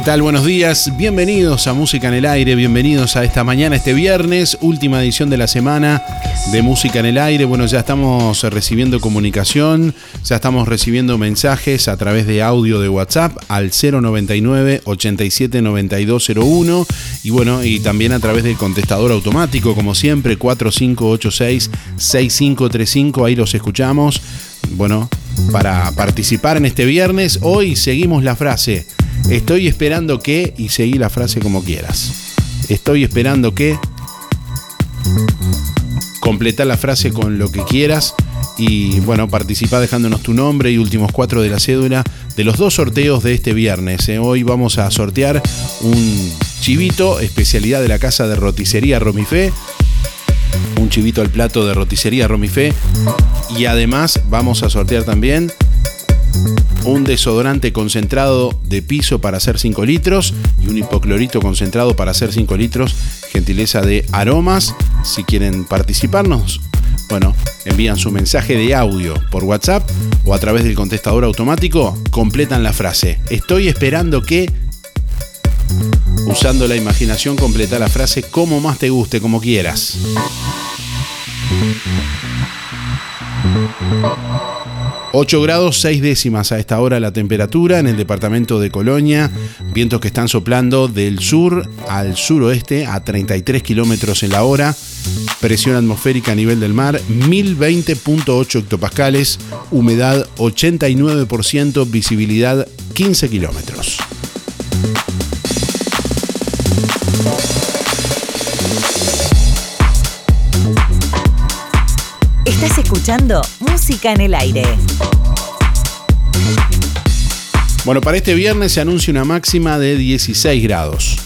¿Qué tal? Buenos días, bienvenidos a Música en el Aire, bienvenidos a esta mañana, este viernes, última edición de la semana de Música en el Aire. Bueno, ya estamos recibiendo comunicación, ya estamos recibiendo mensajes a través de audio de WhatsApp al 099 87 9201 y bueno, y también a través del contestador automático, como siempre, 4586 6535, ahí los escuchamos. Bueno, para participar en este viernes, hoy seguimos la frase. Estoy esperando que, y seguí la frase como quieras. Estoy esperando que. Completa la frase con lo que quieras. Y bueno, participa dejándonos tu nombre y últimos cuatro de la cédula de los dos sorteos de este viernes. ¿eh? Hoy vamos a sortear un chivito, especialidad de la casa de roticería Romifé. Un chivito al plato de roticería Romifé. Y además vamos a sortear también un desodorante concentrado de piso para hacer 5 litros y un hipoclorito concentrado para hacer 5 litros, gentileza de aromas. Si quieren participarnos, bueno, envían su mensaje de audio por WhatsApp o a través del contestador automático, completan la frase. Estoy esperando que, usando la imaginación, completa la frase como más te guste, como quieras. 8 grados 6 décimas a esta hora la temperatura en el departamento de Colonia. Vientos que están soplando del sur al suroeste a 33 kilómetros en la hora. Presión atmosférica a nivel del mar 1020.8 hectopascales. Humedad 89%. Visibilidad 15 kilómetros. Escuchando Música en el Aire. Bueno, para este viernes se anuncia una máxima de 16 grados.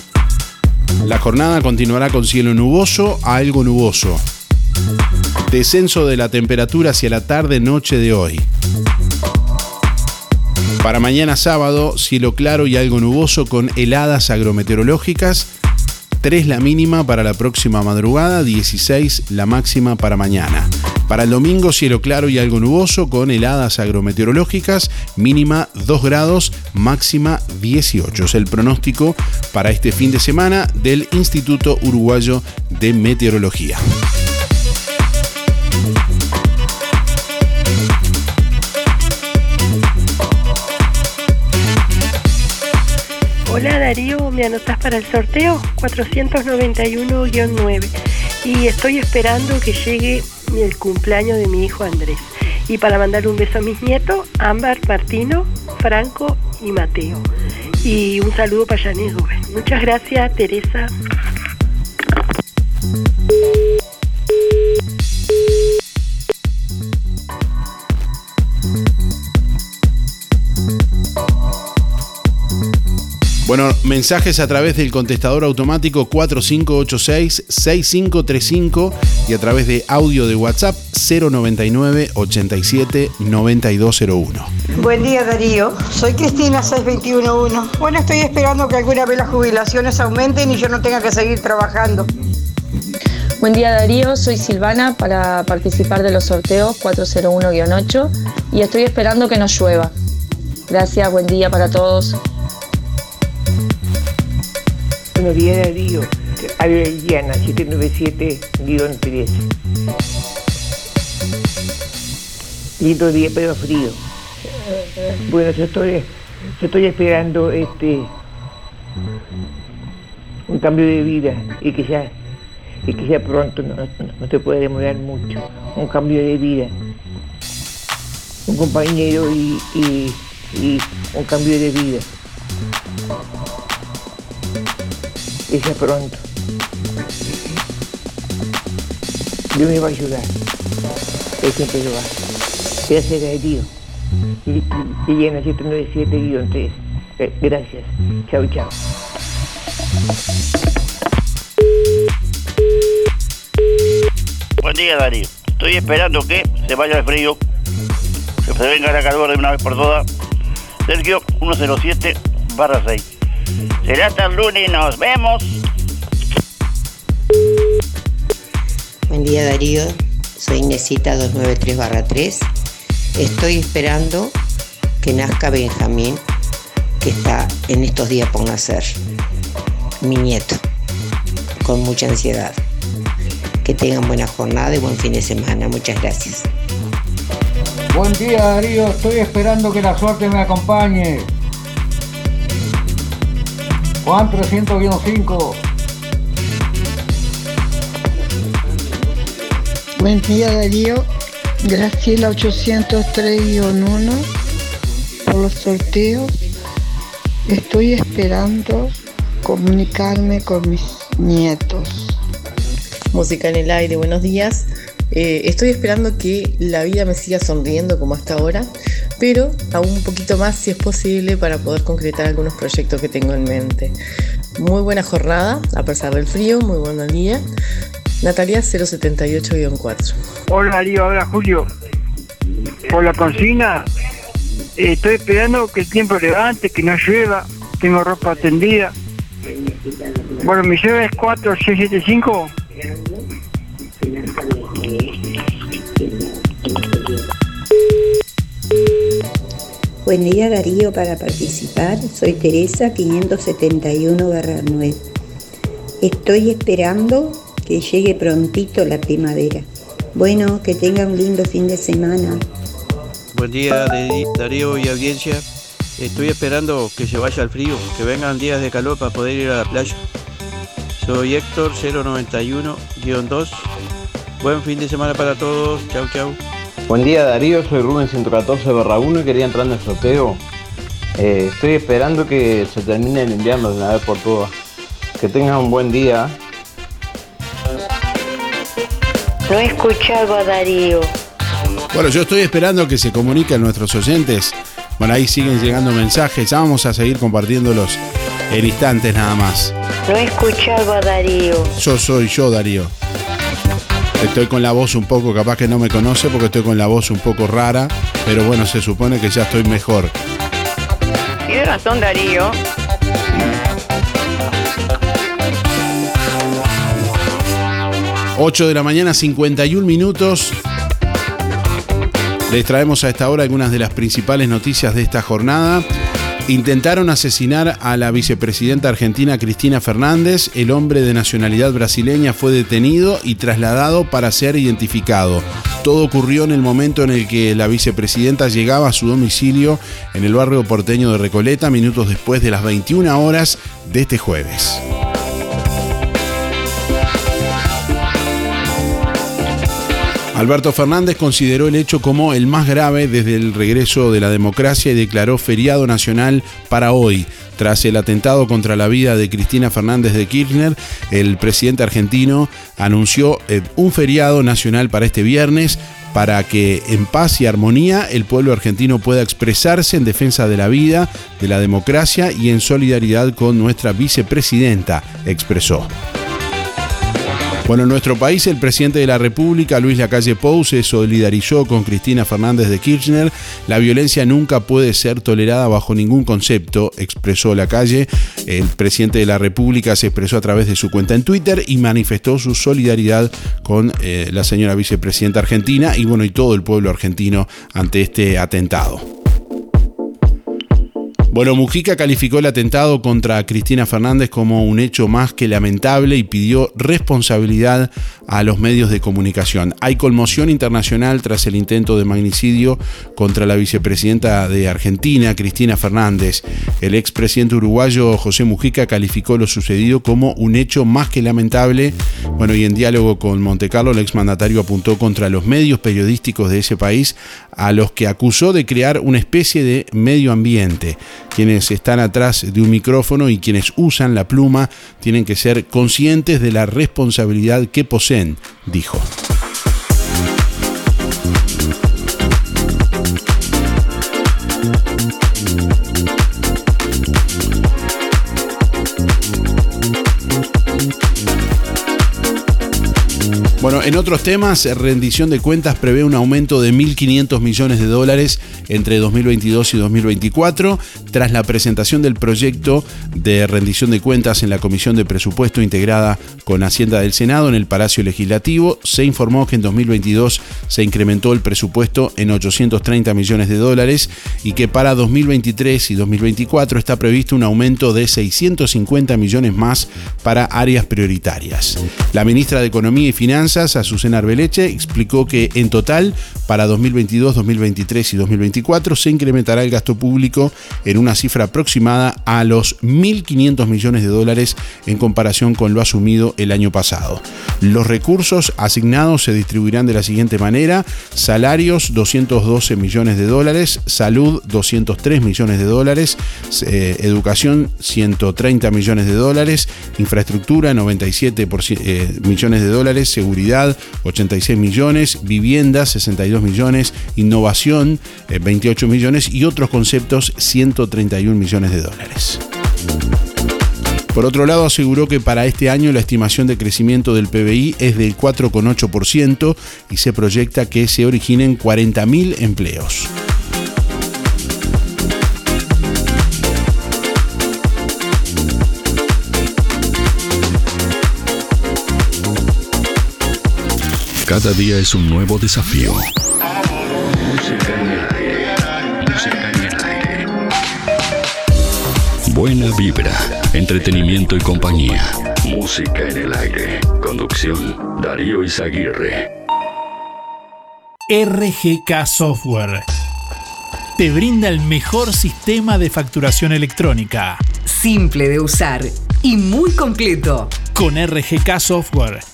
La jornada continuará con cielo nuboso a algo nuboso. Descenso de la temperatura hacia la tarde-noche de hoy. Para mañana sábado, cielo claro y algo nuboso con heladas agrometeorológicas. 3 la mínima para la próxima madrugada, 16 la máxima para mañana. Para el domingo, cielo claro y algo nuboso con heladas agrometeorológicas, mínima 2 grados, máxima 18. Es el pronóstico para este fin de semana del Instituto Uruguayo de Meteorología. Hola Darío, ¿me anotas para el sorteo? 491-9. Y estoy esperando que llegue el cumpleaños de mi hijo Andrés. Y para mandar un beso a mis nietos, Ámbar, Martino, Franco y Mateo. Y un saludo para Janet Rubén. Muchas gracias, Teresa. Bueno, mensajes a través del contestador automático 4586-6535 y a través de audio de WhatsApp 099 87 9201. Buen día Darío, soy Cristina 6211. Bueno, estoy esperando que alguna vez las jubilaciones aumenten y yo no tenga que seguir trabajando. Buen día Darío, soy Silvana para participar de los sorteos 401-8 y estoy esperando que nos llueva. Gracias, buen día para todos. Buenos días, Darío. Adriana, 797-3. Lindo día, pero frío. Bueno, yo estoy, yo estoy esperando este un cambio de vida y que ya, y que ya pronto, no, no, no te puede demorar mucho. Un cambio de vida. Un compañero y un cambio de vida. Que sea pronto. Dios me va a ayudar. Él siempre lo hace. Gracias. Y, y, y llena 797-3. Eh, Gracias. Chao, chao. Buen día, Darío. Estoy esperando que se vaya el frío, que se venga la calor de una vez por todas. Sergio 107 barra 6. Será hasta el lunes, nos vemos. Buen día Darío, soy Inesita 293 3. Estoy esperando que nazca Benjamín, que está en estos días por nacer, mi nieto, con mucha ansiedad. Que tengan buena jornada y buen fin de semana. Muchas gracias. Buen día Darío, estoy esperando que la suerte me acompañe. Juan 300-5. Buen día Darío, Graciela 803-1 por los sorteos. Estoy esperando comunicarme con mis nietos. Música en el aire, buenos días. Eh, estoy esperando que la vida me siga sonriendo como hasta ahora, pero aún un poquito más si es posible para poder concretar algunos proyectos que tengo en mente. Muy buena jornada, a pesar del frío, muy buen día. Natalia 078-4. Hola Darío, habla Julio. Por la consigna, eh, estoy esperando que el tiempo levante, que no llueva, tengo ropa tendida. Bueno, mi lleve es 4675. Buen día Darío para participar. Soy Teresa 571-9. Estoy esperando que llegue prontito la primavera. Bueno, que tenga un lindo fin de semana. Buen día Darío y audiencia. Estoy esperando que se vaya el frío, que vengan días de calor para poder ir a la playa. Soy Héctor 091-2. Buen fin de semana para todos. Chau, chau. Buen día Darío, soy Rubén 114 barra 1 y quería entrar en el sorteo. Eh, estoy esperando que se termine el invierno de una vez por todas. Que tengan un buen día. No he escuchado a Darío. Bueno, yo estoy esperando que se comuniquen nuestros oyentes. Bueno, ahí siguen llegando mensajes. Ya vamos a seguir compartiéndolos en instantes nada más. No he escuchado a Darío. Yo soy yo, Darío. Estoy con la voz un poco, capaz que no me conoce porque estoy con la voz un poco rara, pero bueno, se supone que ya estoy mejor. Tiene razón Darío. 8 de la mañana, 51 minutos. Les traemos a esta hora algunas de las principales noticias de esta jornada. Intentaron asesinar a la vicepresidenta argentina Cristina Fernández. El hombre de nacionalidad brasileña fue detenido y trasladado para ser identificado. Todo ocurrió en el momento en el que la vicepresidenta llegaba a su domicilio en el barrio porteño de Recoleta, minutos después de las 21 horas de este jueves. Alberto Fernández consideró el hecho como el más grave desde el regreso de la democracia y declaró feriado nacional para hoy. Tras el atentado contra la vida de Cristina Fernández de Kirchner, el presidente argentino anunció eh, un feriado nacional para este viernes para que en paz y armonía el pueblo argentino pueda expresarse en defensa de la vida, de la democracia y en solidaridad con nuestra vicepresidenta, expresó. Bueno, en nuestro país el presidente de la República, Luis Lacalle Pou, se solidarizó con Cristina Fernández de Kirchner. La violencia nunca puede ser tolerada bajo ningún concepto, expresó Lacalle. El presidente de la República se expresó a través de su cuenta en Twitter y manifestó su solidaridad con eh, la señora vicepresidenta argentina y bueno, y todo el pueblo argentino ante este atentado. Bueno, Mujica calificó el atentado contra Cristina Fernández como un hecho más que lamentable y pidió responsabilidad a los medios de comunicación. Hay conmoción internacional tras el intento de magnicidio contra la vicepresidenta de Argentina, Cristina Fernández. El expresidente uruguayo José Mujica calificó lo sucedido como un hecho más que lamentable. Bueno, y en diálogo con Montecarlo, el exmandatario apuntó contra los medios periodísticos de ese país a los que acusó de crear una especie de medio ambiente. Quienes están atrás de un micrófono y quienes usan la pluma tienen que ser conscientes de la responsabilidad que poseen, dijo. En otros temas, rendición de cuentas prevé un aumento de 1.500 millones de dólares entre 2022 y 2024. Tras la presentación del proyecto de rendición de cuentas en la Comisión de Presupuesto integrada con Hacienda del Senado en el Palacio Legislativo, se informó que en 2022 se incrementó el presupuesto en 830 millones de dólares y que para 2023 y 2024 está previsto un aumento de 650 millones más para áreas prioritarias. La ministra de Economía y Finanzas Azucena Arbeleche, explicó que en total para 2022, 2023 y 2024 se incrementará el gasto público en una cifra aproximada a los 1.500 millones de dólares en comparación con lo asumido el año pasado. Los recursos asignados se distribuirán de la siguiente manera, salarios 212 millones de dólares, salud 203 millones de dólares, eh, educación 130 millones de dólares, infraestructura 97 eh, millones de dólares, seguridad 86 millones, vivienda 62 millones, innovación 28 millones y otros conceptos 131 millones de dólares. Por otro lado, aseguró que para este año la estimación de crecimiento del PBI es del 4,8% y se proyecta que se originen 40.000 empleos. Cada día es un nuevo desafío. Música en el aire. Música en el aire. Buena vibra, entretenimiento y compañía. Música en el aire. Conducción, Darío Izaguirre. RGK Software te brinda el mejor sistema de facturación electrónica. Simple de usar y muy completo. Con RGK Software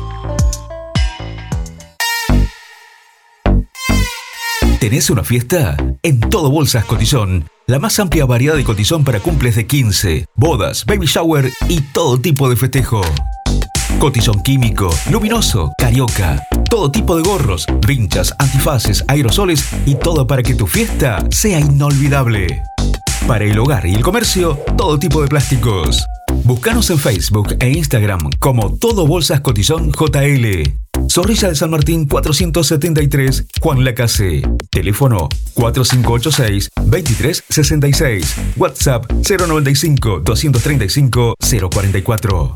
¿Tenés una fiesta? En Todo Bolsas Cotizón. La más amplia variedad de cotizón para cumples de 15, bodas, baby shower y todo tipo de festejo. Cotizón químico, luminoso, carioca. Todo tipo de gorros, vinchas, antifaces, aerosoles y todo para que tu fiesta sea inolvidable. Para el hogar y el comercio, todo tipo de plásticos. Búscanos en Facebook e Instagram como Todo Bolsas Cotizón JL. Zorrilla de San Martín 473, Juan Lacase. Teléfono 4586-2366. WhatsApp 095-235-044.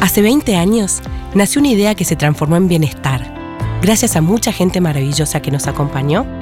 Hace 20 años nació una idea que se transformó en bienestar, gracias a mucha gente maravillosa que nos acompañó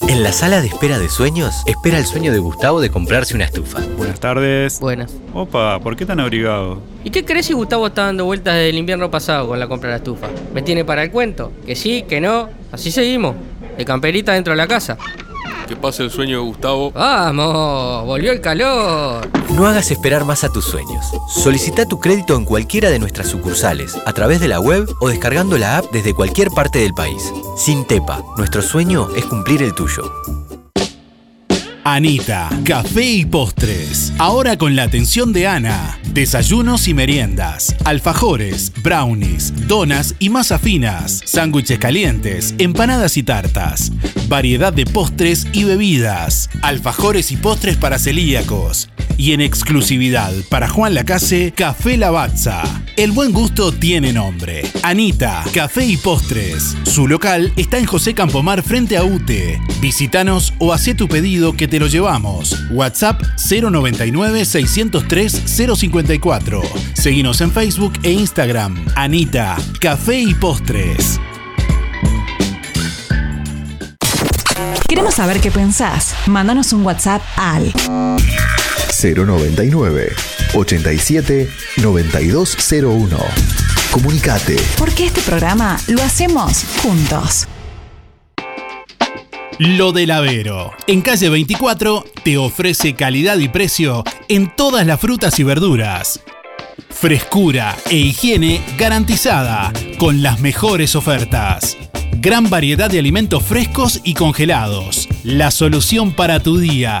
En la sala de espera de sueños, espera el sueño de Gustavo de comprarse una estufa. Buenas tardes. Buenas. Opa, ¿por qué tan abrigado? ¿Y qué crees si Gustavo está dando vueltas desde el invierno pasado con la compra de la estufa? ¿Me tiene para el cuento? Que sí, que no. Así seguimos. De camperita dentro de la casa. Que pase el sueño de Gustavo. ¡Vamos! ¡Volvió el calor! No hagas esperar más a tus sueños. Solicita tu crédito en cualquiera de nuestras sucursales, a través de la web o descargando la app desde cualquier parte del país. Sin Tepa, nuestro sueño es cumplir el tuyo. Anita, café y postres. Ahora con la atención de Ana. Desayunos y meriendas, alfajores, brownies, donas y masas finas, sándwiches calientes, empanadas y tartas. Variedad de postres y bebidas, alfajores y postres para celíacos. Y en exclusividad para Juan Lacase, Café Lavazza. El buen gusto tiene nombre. Anita, Café y Postres. Su local está en José Campomar frente a UTE. Visítanos o haz tu pedido que te lo llevamos. WhatsApp 099 603 054. Seguinos en Facebook e Instagram. Anita, Café y Postres. Queremos saber qué pensás. Mándanos un WhatsApp al 099 87 9201. Comunicate. porque este programa lo hacemos juntos. Lo del Avero. En calle 24 te ofrece calidad y precio en todas las frutas y verduras. Frescura e higiene garantizada con las mejores ofertas. Gran variedad de alimentos frescos y congelados. La solución para tu día.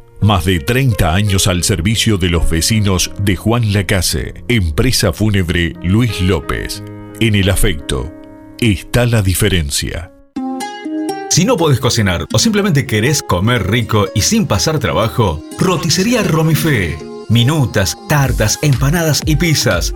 Más de 30 años al servicio de los vecinos de Juan Lacase. Empresa Fúnebre Luis López. En el afecto está la diferencia. Si no podés cocinar o simplemente querés comer rico y sin pasar trabajo, roticería Romifé. Minutas, tartas, empanadas y pizzas.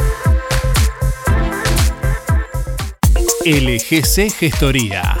LGC Gestoría.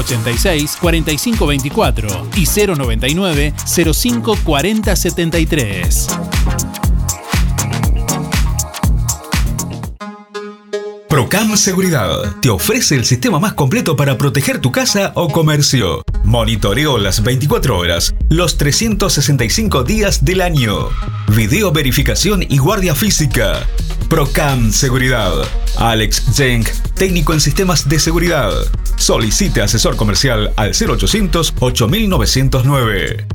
4586-4524 y 099-054073. Procam Seguridad te ofrece el sistema más completo para proteger tu casa o comercio. Monitoreo las 24 horas, los 365 días del año. Video verificación y guardia física. Procam Seguridad. Alex Jenk, técnico en sistemas de seguridad. Solicite asesor comercial al 0800 8909.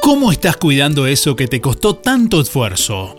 ¿Cómo estás cuidando eso que te costó tanto esfuerzo?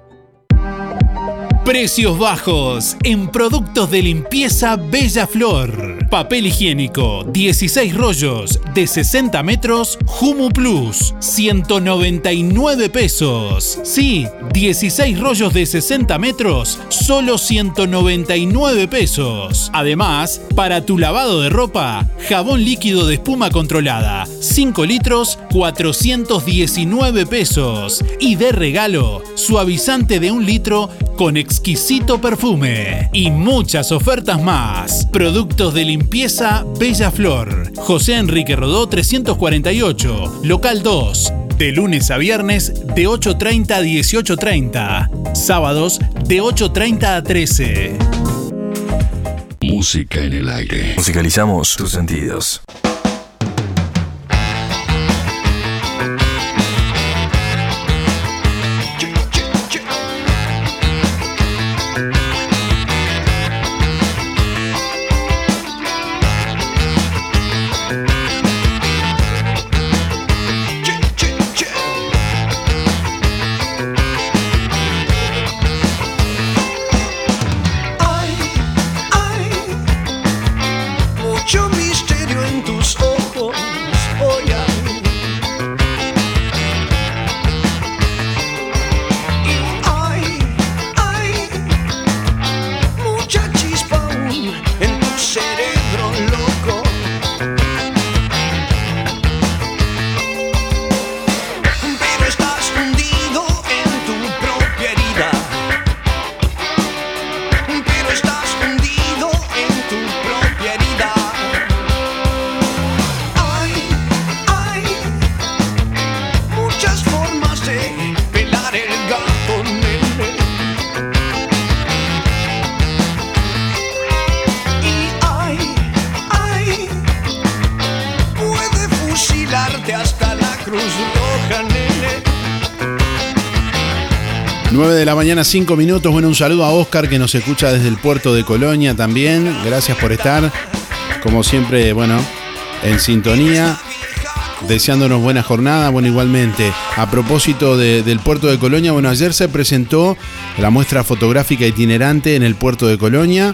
Precios bajos en productos de limpieza Bella Flor. Papel higiénico, 16 rollos de 60 metros, Humu Plus, 199 pesos. Sí, 16 rollos de 60 metros, solo 199 pesos. Además, para tu lavado de ropa, jabón líquido de espuma controlada, 5 litros, 419 pesos. Y de regalo, suavizante de un litro con exquisito perfume y muchas ofertas más. Productos de limpieza Bella Flor. José Enrique Rodó 348, local 2. De lunes a viernes de 8.30 a 18.30. Sábados de 8.30 a 13. Música en el aire. Musicalizamos tus sentidos. 5 minutos. Bueno, un saludo a Oscar que nos escucha desde el puerto de Colonia también. Gracias por estar. Como siempre, bueno, en sintonía. Deseándonos buena jornada. Bueno, igualmente, a propósito de- del puerto de Colonia, bueno, ayer se presentó la muestra fotográfica itinerante en el puerto de Colonia.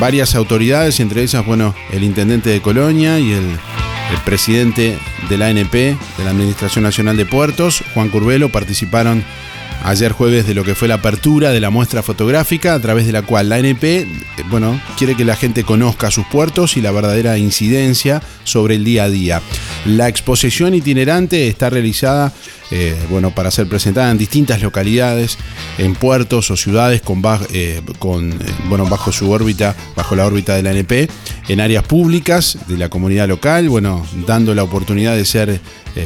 Varias autoridades, entre ellas, bueno, el intendente de Colonia y el, el presidente de la ANP, de la Administración Nacional de Puertos, Juan Curbelo, participaron ayer jueves de lo que fue la apertura de la muestra fotográfica, a través de la cual la ANP, eh, bueno, quiere que la gente conozca sus puertos y la verdadera incidencia sobre el día a día. La exposición itinerante está realizada, eh, bueno, para ser presentada en distintas localidades, en puertos o ciudades con, eh, eh, bueno, bajo su órbita, bajo la órbita de la ANP, en áreas públicas de la comunidad local, bueno, dando la oportunidad de ser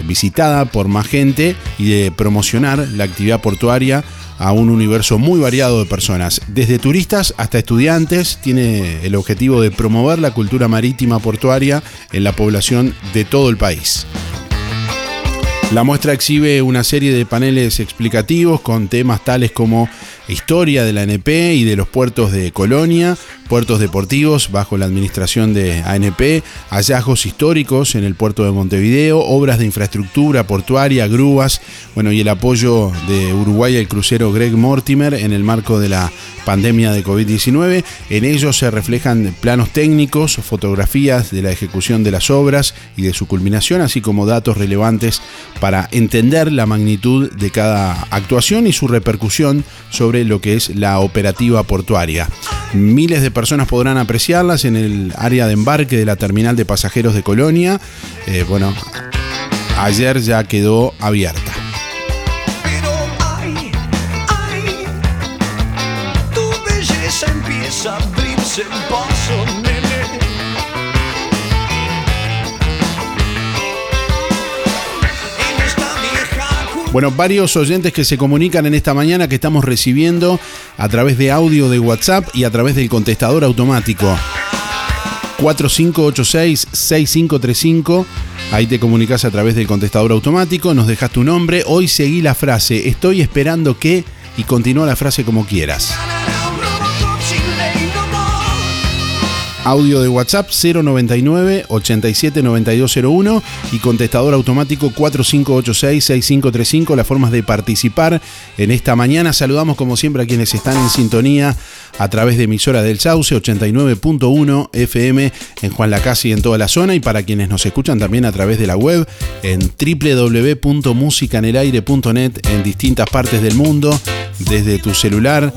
visitada por más gente y de promocionar la actividad portuaria a un universo muy variado de personas, desde turistas hasta estudiantes, tiene el objetivo de promover la cultura marítima portuaria en la población de todo el país. La muestra exhibe una serie de paneles explicativos con temas tales como historia de la ANP y de los puertos de Colonia, puertos deportivos bajo la administración de ANP, hallazgos históricos en el puerto de Montevideo, obras de infraestructura portuaria, grúas, bueno, y el apoyo de Uruguay al crucero Greg Mortimer en el marco de la pandemia de COVID-19. En ellos se reflejan planos técnicos, fotografías de la ejecución de las obras y de su culminación, así como datos relevantes para entender la magnitud de cada actuación y su repercusión sobre lo que es la operativa portuaria. Miles de personas podrán apreciarlas en el área de embarque de la terminal de pasajeros de Colonia. Eh, bueno, ayer ya quedó abierta. Ay, ay, tu belleza empieza a Bueno, varios oyentes que se comunican en esta mañana que estamos recibiendo a través de audio de WhatsApp y a través del contestador automático. 4586-6535. Ahí te comunicas a través del contestador automático, nos dejas tu nombre. Hoy seguí la frase, estoy esperando que... Y continúa la frase como quieras. Audio de WhatsApp 099 879201 y contestador automático 4586-6535. Las formas de participar en esta mañana. Saludamos como siempre a quienes están en sintonía a través de emisora del Sauce 89.1 FM en Juan Lacasi y en toda la zona y para quienes nos escuchan también a través de la web en www.musicanelaire.net en distintas partes del mundo, desde tu celular,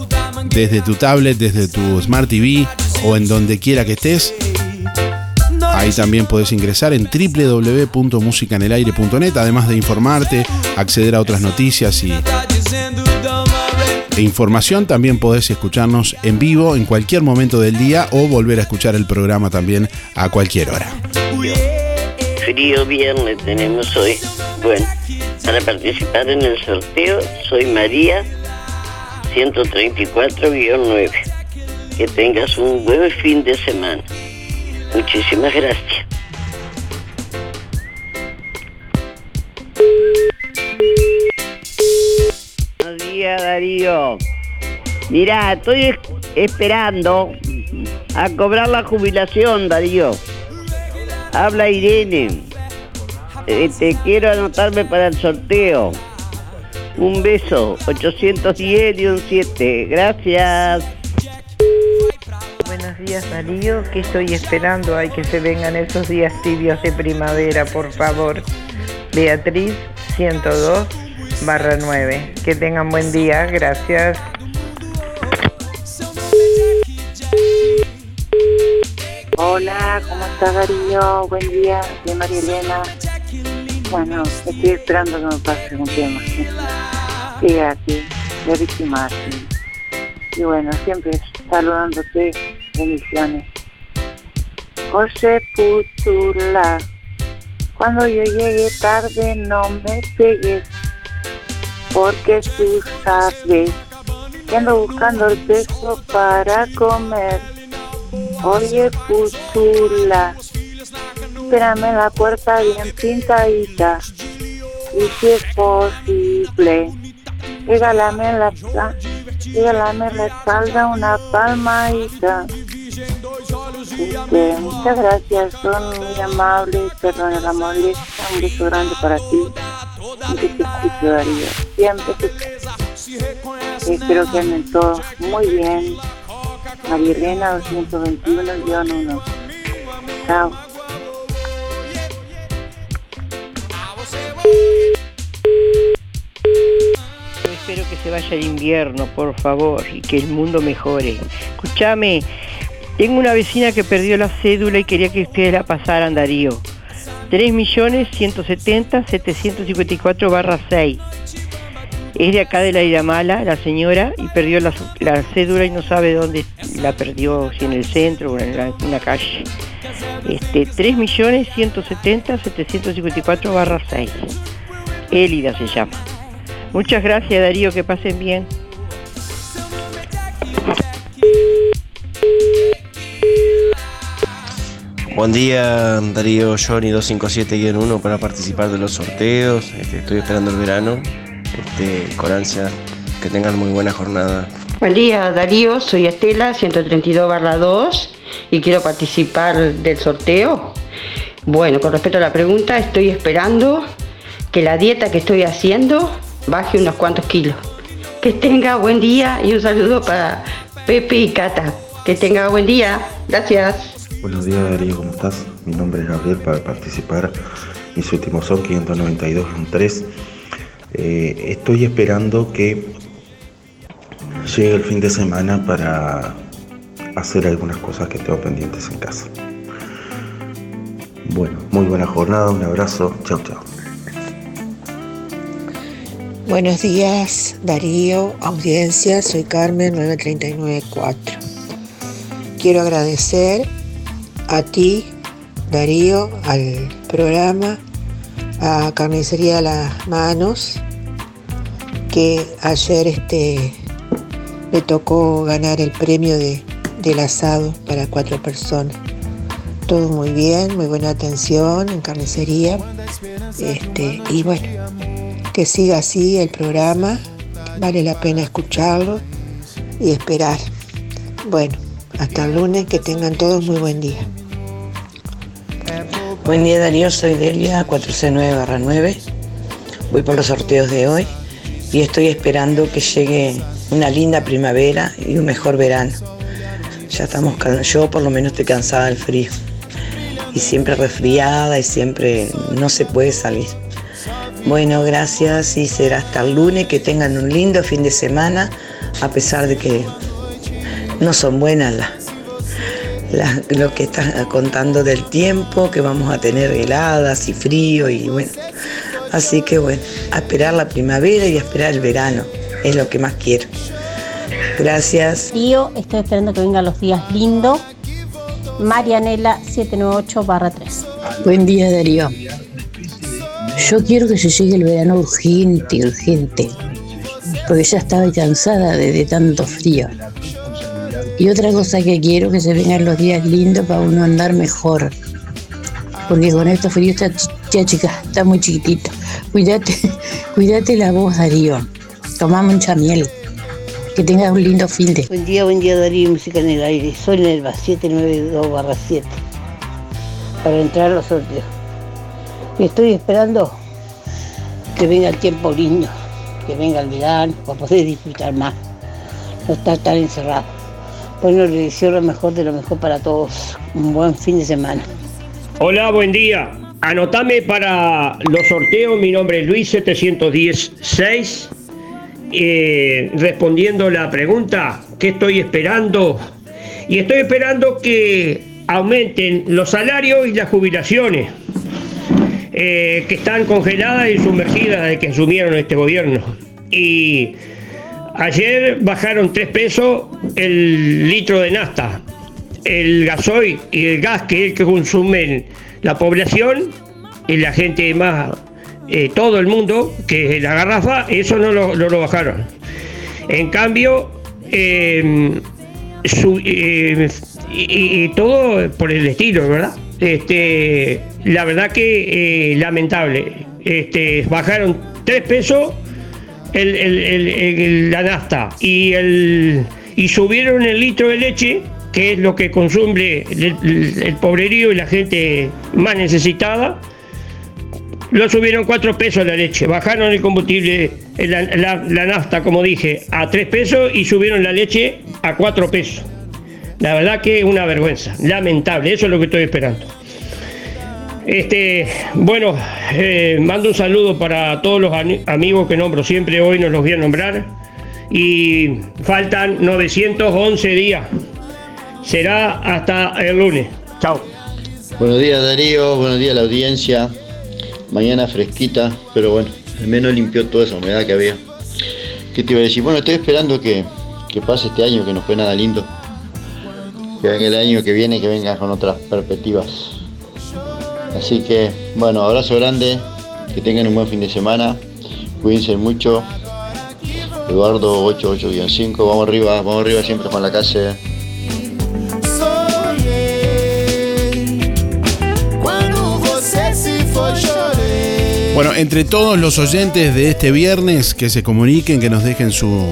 desde tu tablet, desde tu Smart TV o en donde quiera que estés. Ahí también podés ingresar en www.musicanelaire.net, además de informarte, acceder a otras noticias y e información. También podés escucharnos en vivo en cualquier momento del día o volver a escuchar el programa también a cualquier hora. Frío viernes tenemos hoy. Bueno, para participar en el sorteo soy María 134-9. Que tengas un buen fin de semana. Muchísimas gracias. Buenos días, Darío. Mira, estoy es- esperando a cobrar la jubilación, Darío. Habla Irene. Eh, te quiero anotarme para el sorteo. Un beso, 810 y un 7. Gracias. Buenos días Darío, que estoy esperando? Hay que se vengan esos días tibios de primavera, por favor. Beatriz 102 barra 9. Que tengan buen día, gracias. Hola, ¿cómo estás Darío? Buen día, soy María Elena. Bueno, estoy esperando que me pase un tema. Aquí, de Ricky Martin. Y bueno, siempre saludándote, bendiciones. José Putula, cuando yo llegue tarde no me pegues, porque tú sabes que ando buscando el peso para comer. Oye, putula, espérame la puerta bien pintadita. Y si es posible, regálame la, regálame la espalda una palmadita. Este, muchas gracias, son muy amables, perdón la molestia, un beso grande para ti. Y que te escucho, Darío, siempre te escucho. Espero que anden todos muy bien. María Elena 221-1. Chao. Espero que se vaya el invierno, por favor, y que el mundo mejore. Escúchame, tengo una vecina que perdió la cédula y quería que ustedes la pasaran, Darío. 3.170.754 barra 6. Es de acá de la Iramala, la señora, y perdió la, la cédula y no sabe dónde la perdió, si en el centro o en la- una calle. Este, 3.170.754 barra 6. Élida se llama. Muchas gracias Darío, que pasen bien. Buen día, Darío Johnny 257-1 para participar de los sorteos. Este, estoy esperando el verano este, con ansia. Que tengan muy buena jornada. Buen día Darío, soy Estela 132 barra 2 y quiero participar del sorteo. Bueno, con respecto a la pregunta, estoy esperando que la dieta que estoy haciendo baje unos cuantos kilos. Que tenga buen día y un saludo para Pepe y Cata. Que tenga buen día. Gracias. Buenos días Darío, ¿cómo estás? Mi nombre es Gabriel para participar. Mis últimos son 592 y un 3. Eh, estoy esperando que llegue el fin de semana para hacer algunas cosas que tengo pendientes en casa. Bueno, muy buena jornada, un abrazo, chao chao. Buenos días, Darío, audiencia, soy Carmen 9394. Quiero agradecer a ti, Darío, al programa, a Carnicería Las Manos, que ayer este, le tocó ganar el premio de, del asado para cuatro personas. Todo muy bien, muy buena atención en carnicería. Este, y bueno, que siga así el programa, vale la pena escucharlo y esperar. Bueno, Hasta el lunes, que tengan todos muy buen día. Buen día Darío, soy Delia 4C9-9. Voy por los sorteos de hoy y estoy esperando que llegue una linda primavera y un mejor verano. Ya estamos, yo por lo menos estoy cansada del frío y siempre resfriada y siempre no se puede salir. Bueno, gracias y será hasta el lunes. Que tengan un lindo fin de semana, a pesar de que no son buenas las la- lo que estás contando del tiempo, que vamos a tener heladas y frío y bueno. Así que bueno, a esperar la primavera y a esperar el verano, es lo que más quiero. Gracias. Tío, estoy esperando que vengan los días lindos. Marianela 798-3. Buen día, Darío. Yo quiero que se llegue el verano urgente, urgente, porque ya estaba cansada de, de tanto frío. Y otra cosa que quiero que se vengan los días lindos para uno andar mejor, porque con estos fríos está, ya chica, está muy chiquitito. Cuídate, cuídate la voz, Darío. Toma mucha miel. Que tengas un lindo fin de. Buen día, buen día Darío, música en el aire. Soy Nelva, 792 7. Para entrar a los sorteos. Y estoy esperando que venga el tiempo lindo, que venga el verano, para poder disfrutar más. No estar tan encerrado. Bueno, le deseo lo mejor de lo mejor para todos. Un buen fin de semana. Hola, buen día. Anotame para los sorteos. Mi nombre es Luis 716. Eh, respondiendo la pregunta, ¿qué estoy esperando? Y estoy esperando que aumenten los salarios y las jubilaciones, eh, que están congeladas y sumergidas desde que asumieron este gobierno. Y ayer bajaron 3 pesos el litro de nafta el gasoil y el gas que es el que consumen la población y la gente más, eh, todo el mundo, que es la garrafa, eso no lo, lo bajaron. En cambio, eh, su- eh, y, y todo por el estilo, ¿verdad? Este, la verdad que eh, lamentable. Este, bajaron 3 pesos el- el- el- la nafta. Y, el, y subieron el litro de leche, que es lo que consume el, pobrerío y la gente más necesitada, lo subieron 4 pesos la leche, bajaron el combustible, eh, la, nafta, como dije, a 3 pesos y subieron la leche a 4 pesos. La verdad que es una vergüenza, lamentable, eso es lo que estoy esperando. Este, bueno, eh, mando un saludo para todos los amigos que nombro siempre, hoy no los voy a nombrar. Y faltan 911 días. Será hasta el lunes. Chao. Buenos días Darío, buenos días a la audiencia. Mañana fresquita, pero bueno, al menos limpió toda esa humedad que había. ¿Qué te iba a decir? Bueno, estoy esperando que, que pase este año, que no fue nada lindo. Que venga el año que viene, que venga con otras perspectivas. Así que, bueno, abrazo grande, que tengan un buen fin de semana, cuídense mucho. Eduardo 88-5, vamos arriba, vamos arriba siempre con la casa. Bueno, entre todos los oyentes de este viernes que se comuniquen, que nos dejen su,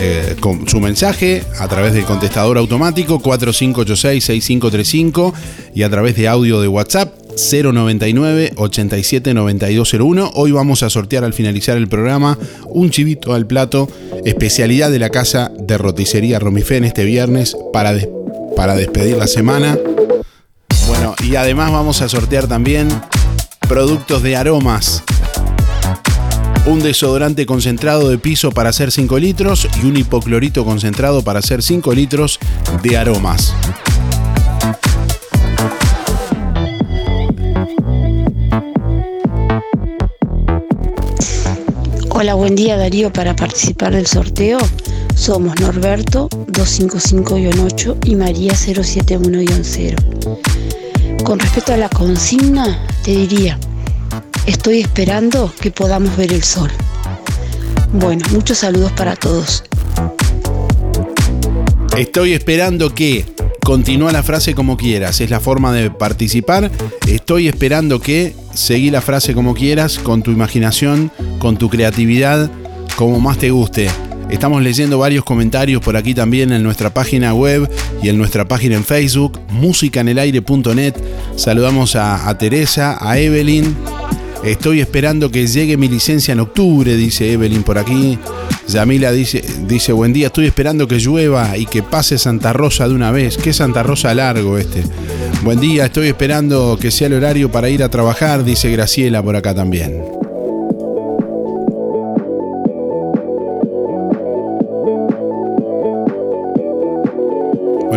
eh, con- su mensaje a través del contestador automático 4586-6535 y a través de audio de WhatsApp 099 87 9201. Hoy vamos a sortear al finalizar el programa un chivito al plato, especialidad de la casa de roticería Romifé en este viernes para, para despedir la semana. Bueno, y además vamos a sortear también productos de aromas. Un desodorante concentrado de piso para hacer 5 litros y un hipoclorito concentrado para hacer 5 litros de aromas. Hola, buen día Darío. Para participar del sorteo somos Norberto 255-8 y María 071-0. Con respecto a la consigna, te diría, estoy esperando que podamos ver el sol. Bueno, muchos saludos para todos. Estoy esperando que. Continúa la frase como quieras, es la forma de participar. Estoy esperando que. Seguí la frase como quieras, con tu imaginación, con tu creatividad, como más te guste. Estamos leyendo varios comentarios por aquí también en nuestra página web y en nuestra página en Facebook, musicanelaire.net. Saludamos a, Teresa, a Evelyn. Estoy esperando que llegue mi licencia en octubre, dice Evelyn por aquí. Yamila dice, dice, buen día, estoy esperando que llueva y que pase Santa Rosa de una vez. Qué Santa Rosa largo este. Buen día, estoy esperando que sea el horario para ir a trabajar, dice Graciela por acá también.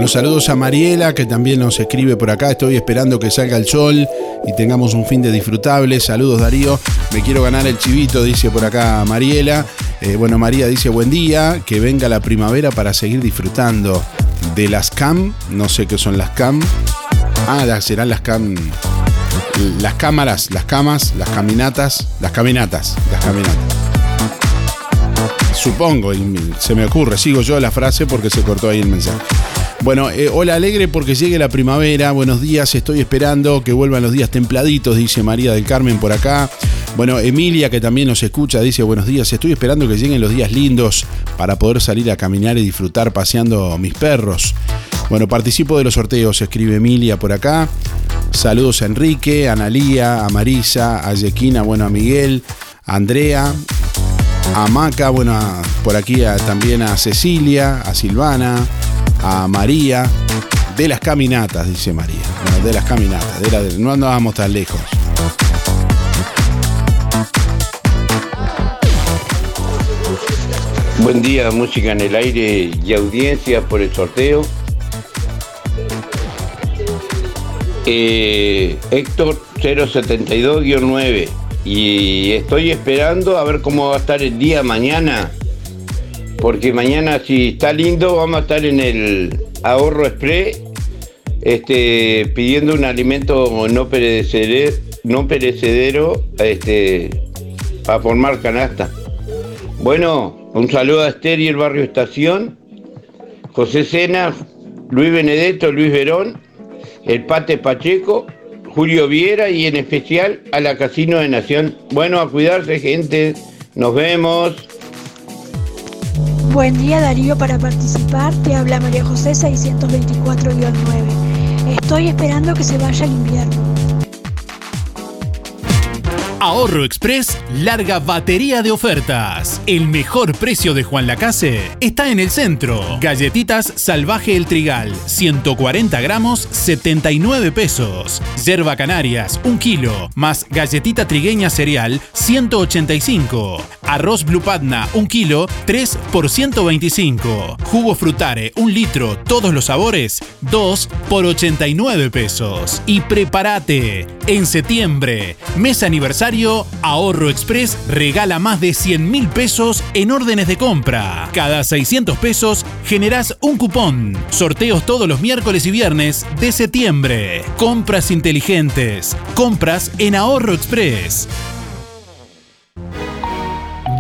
Saludos a Mariela, que también nos escribe por acá. Estoy esperando que salga el sol y tengamos un fin de disfrutable. Saludos, Darío. Me quiero ganar el chivito, dice por acá Mariela. Eh, bueno, María dice buen día, que venga la primavera para seguir disfrutando de las cam. No sé qué son las cam. Ah, serán las cam. Las cámaras, las camas, las caminatas, las caminatas, las caminatas. Supongo, y se me ocurre, sigo yo la frase porque se cortó ahí el mensaje. Bueno, eh, hola alegre porque llegue la primavera, buenos días, estoy esperando que vuelvan los días templaditos, dice María del Carmen por acá. Bueno, Emilia que también nos escucha dice buenos días, estoy esperando que lleguen los días lindos para poder salir a caminar y disfrutar paseando mis perros. Bueno, participo de los sorteos, escribe Emilia por acá. Saludos a Enrique, a Analía, a Marisa, a Yequina, bueno, a Miguel, a Andrea, a Maca, bueno, por aquí también a Cecilia, a Silvana, a María, de las caminatas, dice María. De las caminatas, de la- no andábamos tan lejos. Buen día, música en el aire y audiencia por el sorteo. Eh, Héctor 072-9 y estoy esperando a ver cómo va a estar el día mañana. Porque mañana si está lindo vamos a estar en el ahorro express este, pidiendo un alimento no perecedero, no este, para formar canasta. Bueno, un saludo a Esther y el barrio Estación, José Sena, Luis Benedetto, Luis Verón, el Pate Pacheco, Julio Viera y en especial a la Casino de Nación. Bueno, a cuidarse gente, nos vemos. Buen día Darío, para participar te habla María José 624-9. Estoy esperando que se vaya el invierno. Ahorro Express larga batería de ofertas. El mejor precio de Juan Lacase está en el centro. Galletitas Salvaje El Trigal, 140 gramos, 79 pesos. Yerba Canarias, 1 kilo, más galletita trigueña cereal, 185. Arroz Blue Patna, 1 kilo, 3 por 125. Jugo Frutare, 1 litro, todos los sabores, 2 por 89 pesos. Y prepárate, en septiembre, mes aniversario, Ahorro Express regala más de 100 mil pesos en órdenes de compra. Cada 600 pesos generás un cupón. Sorteos todos los miércoles y viernes de septiembre. Compras inteligentes. Compras en Ahorro Express.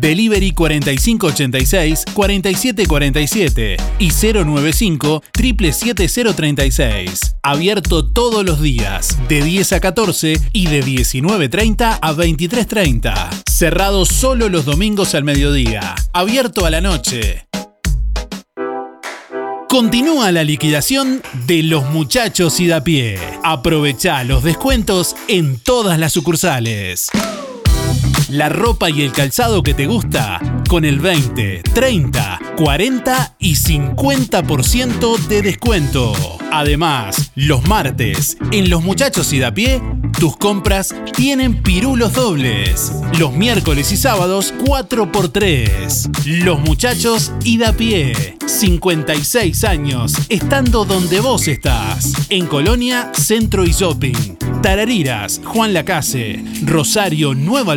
Delivery 4586-4747 y 095 77036. Abierto todos los días, de 10 a 14 y de 19.30 a 23.30. Cerrado solo los domingos al mediodía. Abierto a la noche. Continúa la liquidación de los muchachos y da pie. Aprovecha los descuentos en todas las sucursales. La ropa y el calzado que te gusta con el 20, 30, 40 y 50% de descuento. Además, los martes, en Los Muchachos y da pie, tus compras tienen pirulos dobles. Los miércoles y sábados, 4x3. Los Muchachos y da pie. 56 años, estando donde vos estás. En Colonia, Centro y Shopping. Tarariras, Juan Lacase, Rosario, Nueva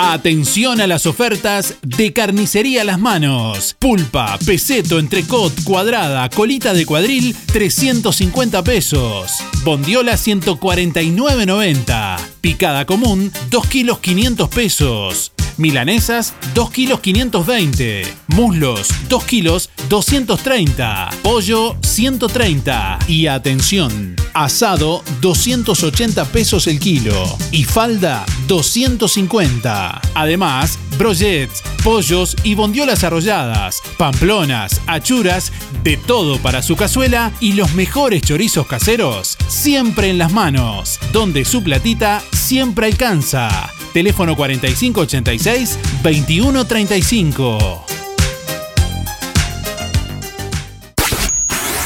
Atención a las ofertas de Carnicería Las Manos. Pulpa, peseto, entrecot, cuadrada, colita de cuadril, 350 pesos. Bondiola, 149,90. Picada común, 2 kilos 500 pesos. Milanesas, 2 kilos 520. Muslos, 2 kilos 230. Pollo, 130. Y atención, asado, 280 pesos el kilo. Y falda, 250. Además, brochets, pollos y bondiolas arrolladas, pamplonas, achuras, de todo para su cazuela y los mejores chorizos caseros, siempre en las manos, donde su platita siempre alcanza. Teléfono 4586-2135.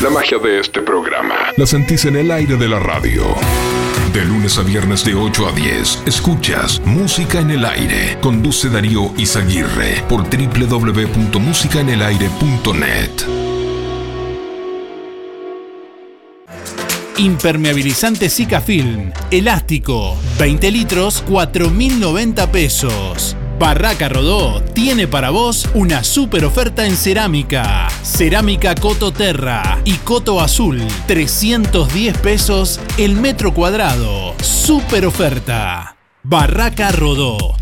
La magia de este programa la sentís en el aire de la radio. De lunes a viernes de 8 a 10, escuchas Música en el Aire. Conduce Darío Izaguirre por www.musicaenelaire.net. Impermeabilizante Zika Film. Elástico. 20 litros, 4.090 pesos. Barraca Rodó tiene para vos una super oferta en cerámica. Cerámica Coto Terra y Coto Azul. 310 pesos el metro cuadrado. Super oferta. Barraca Rodó.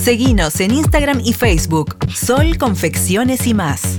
Seguinos en Instagram y Facebook, Sol Confecciones y más.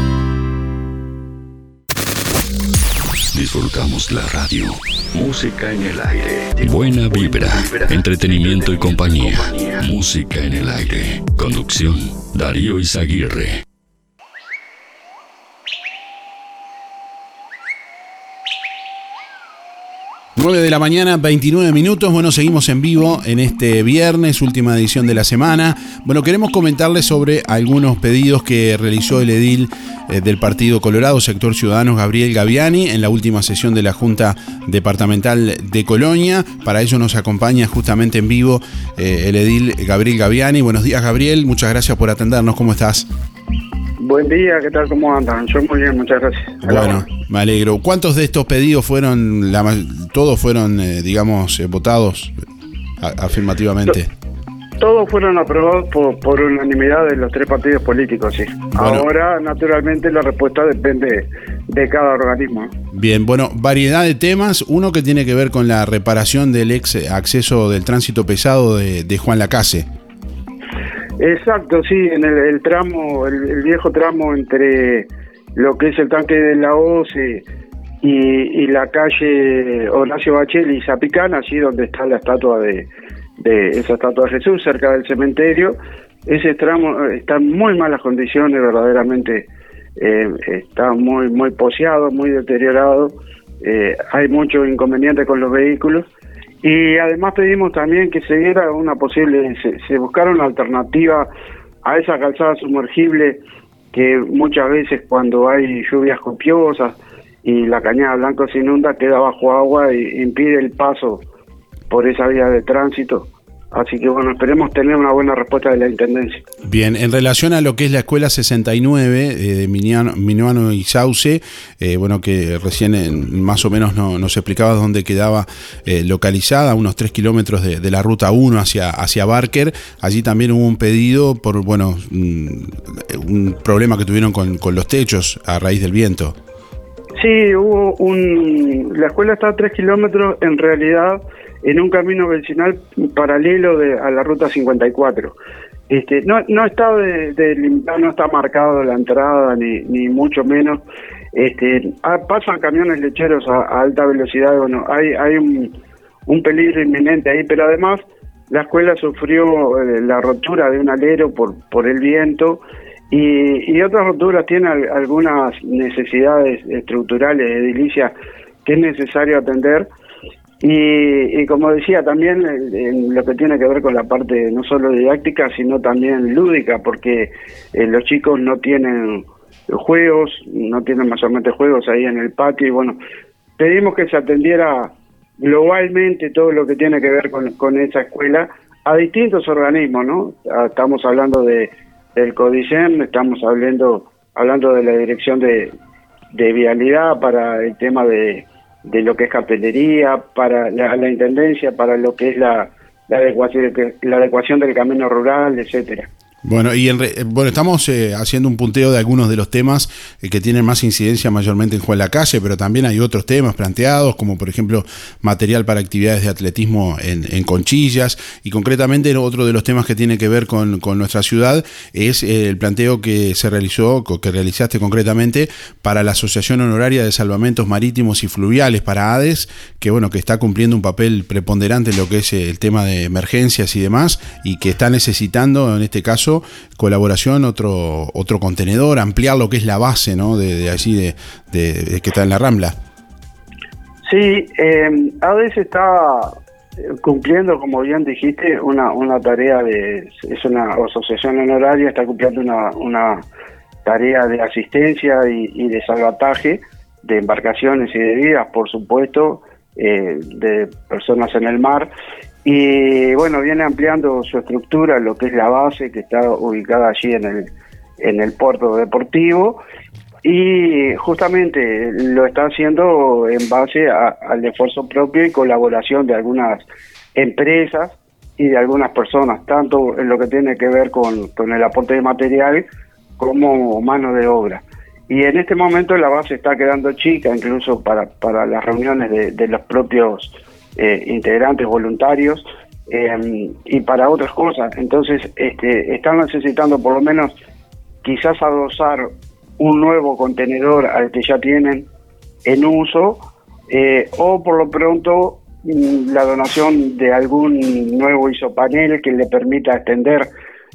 Disfrutamos la radio. Música en el aire. Buena vibra, entretenimiento y compañía. Música en el aire. Conducción, Darío Izaguirre. 9 de la mañana, 29 minutos. Bueno, seguimos en vivo en este viernes, última edición de la semana. Bueno, queremos comentarles sobre algunos pedidos que realizó el edil eh, del Partido Colorado, sector Ciudadanos, Gabriel Gaviani, en la última sesión de la Junta Departamental de Colonia. Para ello nos acompaña justamente en vivo eh, el edil Gabriel Gaviani. Buenos días, Gabriel. Muchas gracias por atendernos. ¿Cómo estás? Buen día, ¿qué tal? ¿Cómo andan? Yo muy bien, muchas gracias. Bueno, me alegro. ¿Cuántos de estos pedidos fueron, la, todos fueron, eh, digamos, eh, votados a- afirmativamente? Todos fueron aprobados por, por unanimidad de los tres partidos políticos, sí. Ahora, naturalmente, la respuesta depende de cada organismo. Bien, bueno, variedad de temas. Uno que tiene que ver con la reparación del ex acceso del tránsito pesado de, de Juan Lacase. Exacto, sí, en el, tramo, el, viejo tramo entre lo que es el tanque de la OCE y, la calle Horacio Bachel y Zapicán, allí donde está la estatua de, esa estatua de Jesús, cerca del cementerio. Ese tramo eh, está en muy malas condiciones, verdaderamente eh, está muy muy poseado, muy deteriorado. Eh, hay muchos inconvenientes con los vehículos y además pedimos también que se diera una posible, se, se buscara una alternativa a esa calzada sumergible que muchas veces cuando hay lluvias copiosas y la cañada blanca se inunda queda bajo agua e impide el paso por esa vía de tránsito. Así que bueno, esperemos tener una buena respuesta de la Intendencia. Bien, en relación a lo que es la escuela 69 eh, de Miniano, Minuano y Sauce, eh, bueno, que recién en- más o menos no- nos explicaba dónde quedaba eh, localizada, a unos 3 kilómetros de, de la ruta 1 hacia, hacia Barker. Allí también hubo un pedido por, bueno, mm, un problema que tuvieron con, con los techos a raíz del viento. Sí, hubo un... La escuela está a tres kilómetros, en realidad, en un camino vecinal paralelo de, a la ruta 54. Este, no, no está de, de- no está marcado la entrada, ni, ni mucho menos. Este, ah, pasan camiones lecheros a, alta velocidad, bueno, hay, hay un, un peligro inminente ahí, pero además la escuela sufrió eh, la rotura de un alero por, por el viento y, y otras roturas tienen al- algunas necesidades estructurales, edilicias, que es necesario atender. Y, y como decía, también en, en lo que tiene que ver con la parte no solo didáctica, sino también lúdica, porque eh, los chicos no tienen juegos, no tienen mayormente juegos ahí en el patio y bueno, pedimos que se atendiera globalmente todo lo que tiene que ver con, con esa escuela a distintos organismos, ¿no? Ah, Estamos hablando de del CODICEM, estamos hablando hablando de la dirección de, de vialidad para el tema de, de lo que es capellería, para la, la intendencia, para lo que es la, la adecuación la adecuación del camino rural, etcétera. Bueno, y en re- eh, bueno, estamos eh, haciendo un punteo de algunos de los temas eh, que tienen más incidencia mayormente en Juan la Calle, pero también hay otros temas planteados, como por ejemplo material para actividades de atletismo en, Conchillas, y concretamente otro de los temas que tiene que ver con, nuestra ciudad es eh, el planteo que se realizó, que realizaste concretamente para la Asociación Honoraria de Salvamentos Marítimos y Fluviales para ADES, que bueno, que está cumpliendo un papel preponderante en lo que es el tema de emergencias y demás, y que está necesitando, en este caso, colaboración, otro, otro contenedor, ampliar lo que es la base, ¿no? De, de allí, de, que está en la Rambla. Sí, eh, ADES está cumpliendo, como bien dijiste, una, una tarea de, es una asociación honoraria, está cumpliendo una, una tarea de asistencia y, y de salvataje de embarcaciones y de vidas, por supuesto, eh, de personas en el mar. Y bueno, viene ampliando su estructura, lo que es la base, que está ubicada allí en el, en el puerto deportivo y justamente lo está haciendo en base a- al esfuerzo propio y colaboración de algunas empresas y de algunas personas, tanto en lo que tiene que ver con, con el aporte de material como mano de obra. Y en este momento la base está quedando chica, incluso para, para las reuniones de, de los propios eh, integrantes voluntarios eh, y para otras cosas. Entonces, este, están necesitando por lo menos quizás adosar un nuevo contenedor al que ya tienen en uso eh, o por lo pronto mm, la donación de algún nuevo isopanel que le permita extender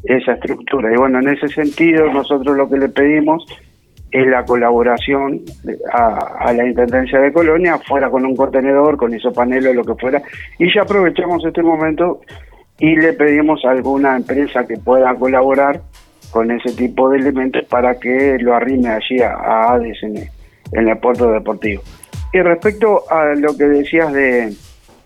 esa estructura. Y bueno, en ese sentido nosotros lo que le pedimos es la colaboración a, la Intendencia de Colonia, fuera con un contenedor, con isopanel o lo que fuera, y ya aprovechamos este momento y le pedimos a alguna empresa que pueda colaborar con ese tipo de elementos para que lo arrime allí a, a Hades en el, puerto deportivo. Y respecto a lo que decías de,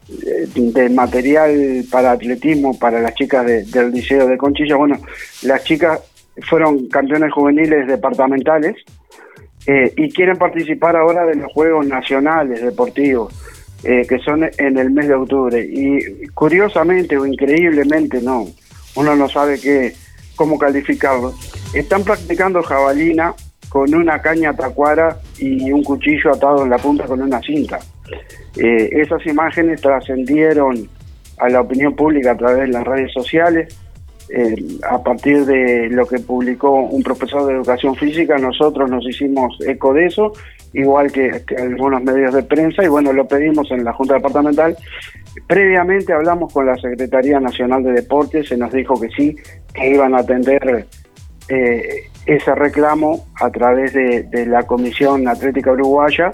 de, de material para atletismo para las chicas de- del Liceo de Conchilla, bueno, las chicas fueron campeones juveniles departamentales eh, y quieren participar ahora de los Juegos Nacionales Deportivos, eh, que son en el mes de octubre. Y curiosamente o increíblemente, no, uno no sabe qué, cómo calificarlo, están practicando jabalina con una caña tacuara y un cuchillo atado en la punta con una cinta. Eh, esas imágenes trascendieron a la opinión pública a través de las redes sociales. A partir de lo que publicó un profesor de educación física, nosotros nos hicimos eco de eso, igual que, que algunos medios de prensa, y bueno, lo pedimos en la Junta Departamental. Previamente hablamos con la Secretaría Nacional de Deportes, se nos dijo que sí, que iban a atender eh, ese reclamo a través de, de la Comisión Atlética Uruguaya.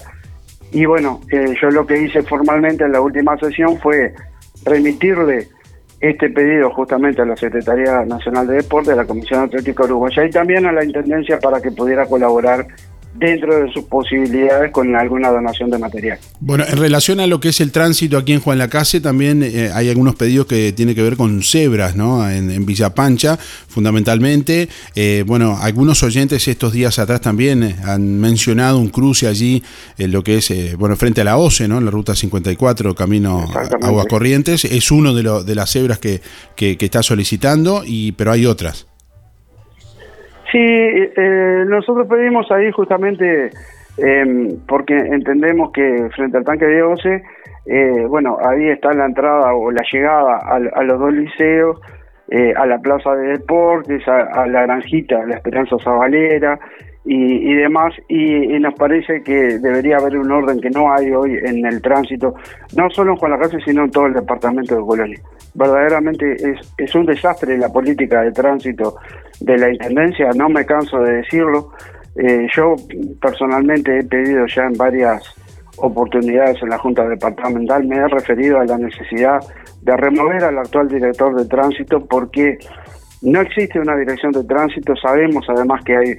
Y bueno, eh, yo lo que hice formalmente en la última sesión fue remitirle este pedido justamente a la Secretaría Nacional de Deporte, a la Comisión Atlética Uruguaya y también a la Intendencia para que pudiera colaborar dentro de sus posibilidades con alguna donación de material. Bueno, en relación a lo que es el tránsito aquí en Juan Lacase, también eh, hay algunos pedidos que tienen que ver con cebras, ¿no? En, en Villa Pancha, fundamentalmente. Eh, bueno, algunos oyentes estos días atrás también eh, han mencionado un cruce allí, en lo que es, eh, bueno, frente a la OCE, ¿no? En la ruta 54, camino Aguas Corrientes. Es uno de, lo- de las cebras que, que- que está solicitando, y, pero hay otras. Sí, eh, nosotros pedimos ahí justamente eh, porque entendemos que frente al tanque de OCE, eh, bueno, ahí está la entrada o la llegada a, los dos liceos, eh, a la plaza de deportes, a, a la granjita, la Esperanza Zabalera y, y demás, y, nos parece que debería haber un orden que no hay hoy en el tránsito, no solo en Juan Lacase, sino en todo el departamento de Colonia. Verdaderamente es, es un desastre la política de tránsito de la Intendencia, no me canso de decirlo. Eh, yo personalmente he pedido ya en varias oportunidades en la Junta Departamental, me he referido a la necesidad de remover al actual director de tránsito porque no existe una dirección de tránsito, sabemos además que hay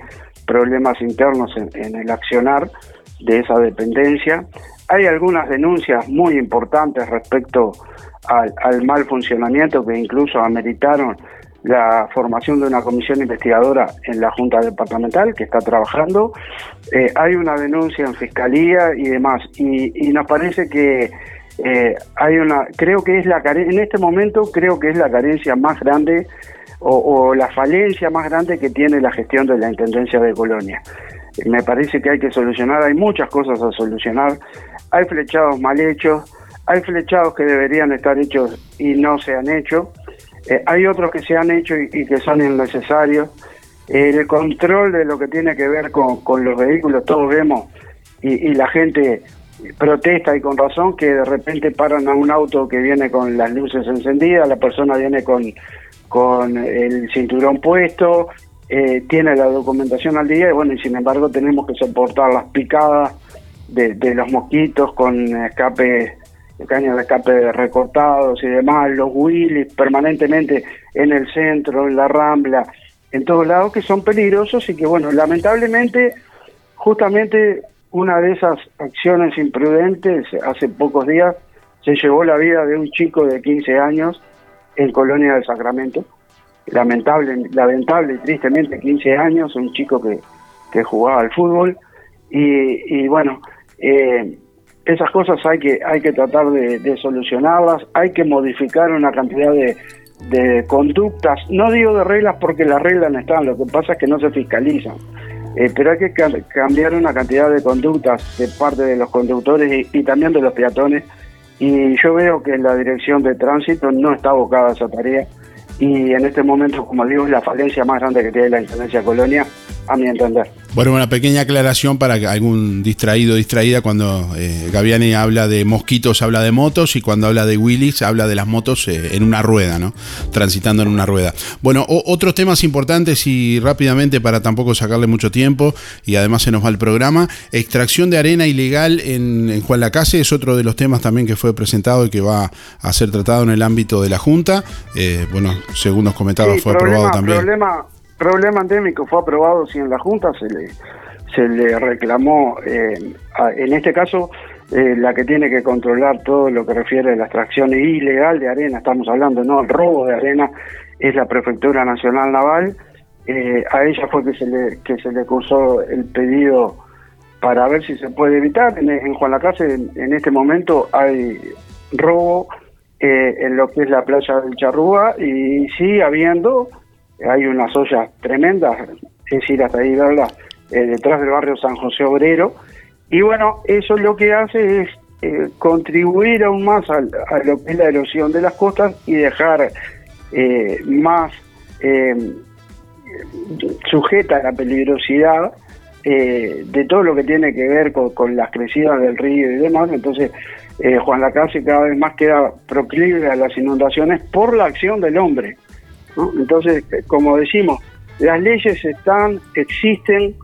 problemas internos en, el accionar de esa dependencia. Hay algunas denuncias muy importantes respecto al, al mal funcionamiento que incluso ameritaron la formación de una comisión investigadora en la Junta Departamental que está trabajando. Eh, hay una denuncia en Fiscalía y demás. Y nos parece que eh, hay una, creo que es la en este momento creo que es la carencia más grande o, la falencia más grande que tiene la gestión de la Intendencia de Colonia. Me parece que hay que solucionar, hay muchas cosas a solucionar, hay flechados mal hechos, hay flechados que deberían estar hechos y no se han hecho. Eh, hay otros que se han hecho y, que son innecesarios. el control de lo que tiene que ver con, con los vehículos, todos vemos, y, la gente protesta y con razón que de repente paran a un auto que viene con las luces encendidas, la persona viene con, con el cinturón puesto, eh, tiene la documentación al día y bueno, y sin embargo tenemos que soportar las picadas de, de los mosquitos con escape caños de escape recortados y demás, los Willys permanentemente en el centro, en la Rambla, en todos lados, que son peligrosos y que, bueno, lamentablemente, justamente una de esas acciones imprudentes, hace pocos días, se llevó la vida de un chico de 15 años en Colonia del Sacramento. Lamentable, lamentable y tristemente 15 años, un chico que, que jugaba al fútbol. Y, y bueno, eh, esas cosas hay que, hay que tratar de, de solucionarlas, hay que modificar una cantidad de, de, conductas, no digo de reglas porque las reglas no están, lo que pasa es que no se fiscalizan, eh, pero hay que cambiar una cantidad de conductas de parte de los conductores y, y, también de los peatones, y yo veo que la dirección de tránsito no está abocada a esa tarea, y en este momento, como digo, es la falencia más grande que tiene la Intendencia Colonia, a mi entender. Bueno, una pequeña aclaración para algún distraído o distraída cuando eh, Gaviani habla de mosquitos, habla de motos y cuando habla de Willys habla de las motos eh, en una rueda, ¿no? Transitando en una rueda. Bueno, o, otros temas importantes y rápidamente para tampoco sacarle mucho tiempo y además se nos va el programa. Extracción de arena ilegal en, en Juan Lacase es otro de los temas también que fue presentado y que va a ser tratado en el ámbito de la Junta. Eh, bueno, según nos comentaba, sí, fue problema, aprobado también. Problema problema endémico fue aprobado si en la Junta se le, se le reclamó, eh, en este caso, eh, la que tiene que controlar todo lo que refiere a la extracción ilegal de arena, estamos hablando, no el robo de arena, es la Prefectura Nacional Naval. Eh, a ella fue que se le que se le cursó el pedido para ver si se puede evitar. En, en Juan Lacase, en, en este momento, hay robo eh, en lo que es la playa del Charrúa y sigue habiendo hay unas ollas tremendas, es ir hasta ahí verlas, eh, detrás del barrio San José Obrero. Y bueno, eso lo que hace es eh, contribuir aún más a, lo que es la erosión de las costas y dejar eh, más sujeta a la peligrosidad de todo lo que tiene que ver con, con, las crecidas del río y demás. Entonces, Juan Lacase cada vez más queda proclive a las inundaciones por la acción del hombre. Entonces, como decimos, las leyes están, existen,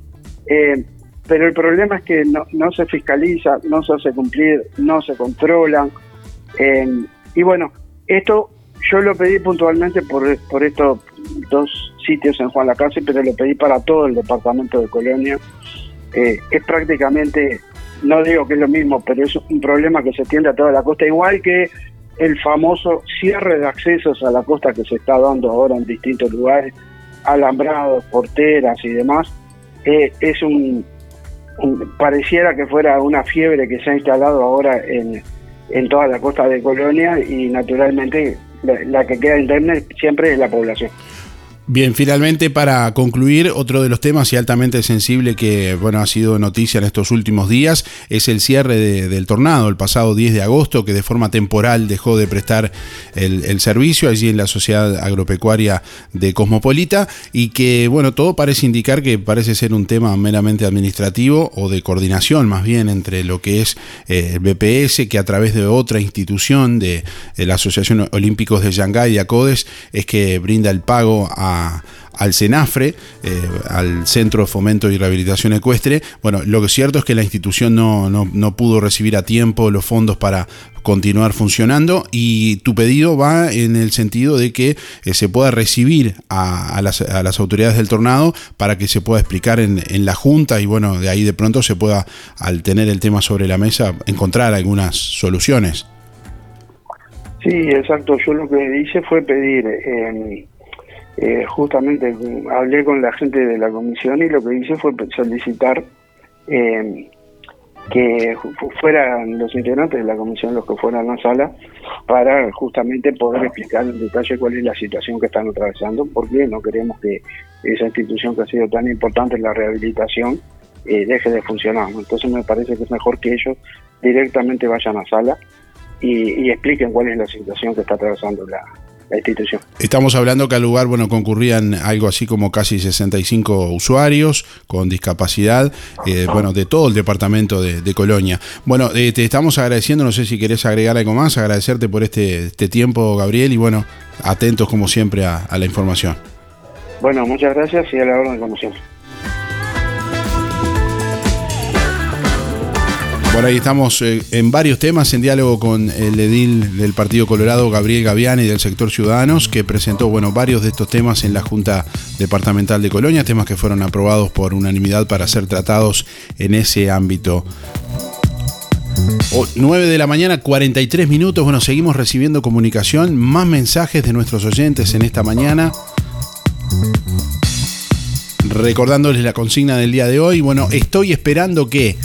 eh, pero el problema es que no, se fiscaliza, no se hace cumplir, no se controlan. Eh, y bueno, esto yo lo pedí puntualmente por, por estos dos sitios en Juan Lacase, pero lo pedí para todo el departamento de Colonia. Eh, es prácticamente, no digo que es lo mismo, pero es un problema que se tiende a toda la costa, igual que el famoso cierre de accesos a la costa que se está dando ahora en distintos lugares, alambrados, porteras y demás, eh, es un, un, pareciera que fuera una fiebre que se ha instalado ahora en, en toda la costa de Colonia y naturalmente la, la que queda interna siempre es la población. Bien, finalmente para concluir, otro de los temas y altamente sensible que bueno ha sido noticia en estos últimos días es el cierre de, del tornado el pasado 10 de agosto que de forma temporal dejó de prestar el, el, servicio allí en la Sociedad Agropecuaria de Cosmopolita y que bueno, todo parece indicar que parece ser un tema meramente administrativo o de coordinación más bien entre lo que es eh, el BPS que a través de otra institución de, de la Asociación Olímpicos de Shanghái y ACODES es que brinda el pago a al CENAFRE, eh, al Centro de Fomento y Rehabilitación Ecuestre. Bueno, lo que es cierto es que la institución no, no, no, pudo recibir a tiempo los fondos para continuar funcionando y tu pedido va en el sentido de que eh, se pueda recibir a, las, autoridades del tornado para que se pueda explicar en, en, la Junta y bueno, de ahí de pronto se pueda, al tener el tema sobre la mesa, encontrar algunas soluciones. Sí, exacto. Yo lo que hice fue pedir, eh, eh, justamente hablé con la gente de la comisión y lo que hice fue solicitar eh, que fueran los integrantes de la comisión los que fueran a la sala para justamente poder explicar en detalle cuál es la situación que están atravesando, porque no queremos que esa institución que ha sido tan importante en la rehabilitación deje de funcionar. Entonces me parece que es mejor que ellos directamente vayan a sala y, expliquen cuál es la situación que está atravesando la, institución. Estamos hablando que al lugar, bueno, concurrían algo así como casi 65 usuarios con discapacidad, eh, bueno, de todo el departamento de, Colonia. Bueno, eh, te estamos agradeciendo, no sé si querés agregar algo más, agradecerte por este, este tiempo, Gabriel, y bueno, atentos como siempre a, a la información. Bueno, muchas gracias y a la orden como siempre. Por ahí estamos eh, en varios temas en diálogo con el edil del Partido Colorado, Gabriel Gaviani, del sector Ciudadanos, que presentó bueno, varios de estos temas en la Junta Departamental de Colonia, temas que fueron aprobados por unanimidad para ser tratados en ese ámbito. 9 de la mañana, 43 minutos. Bueno, seguimos recibiendo comunicación, más mensajes de nuestros oyentes en esta mañana. Recordándoles la consigna del día de hoy. Bueno, estoy esperando que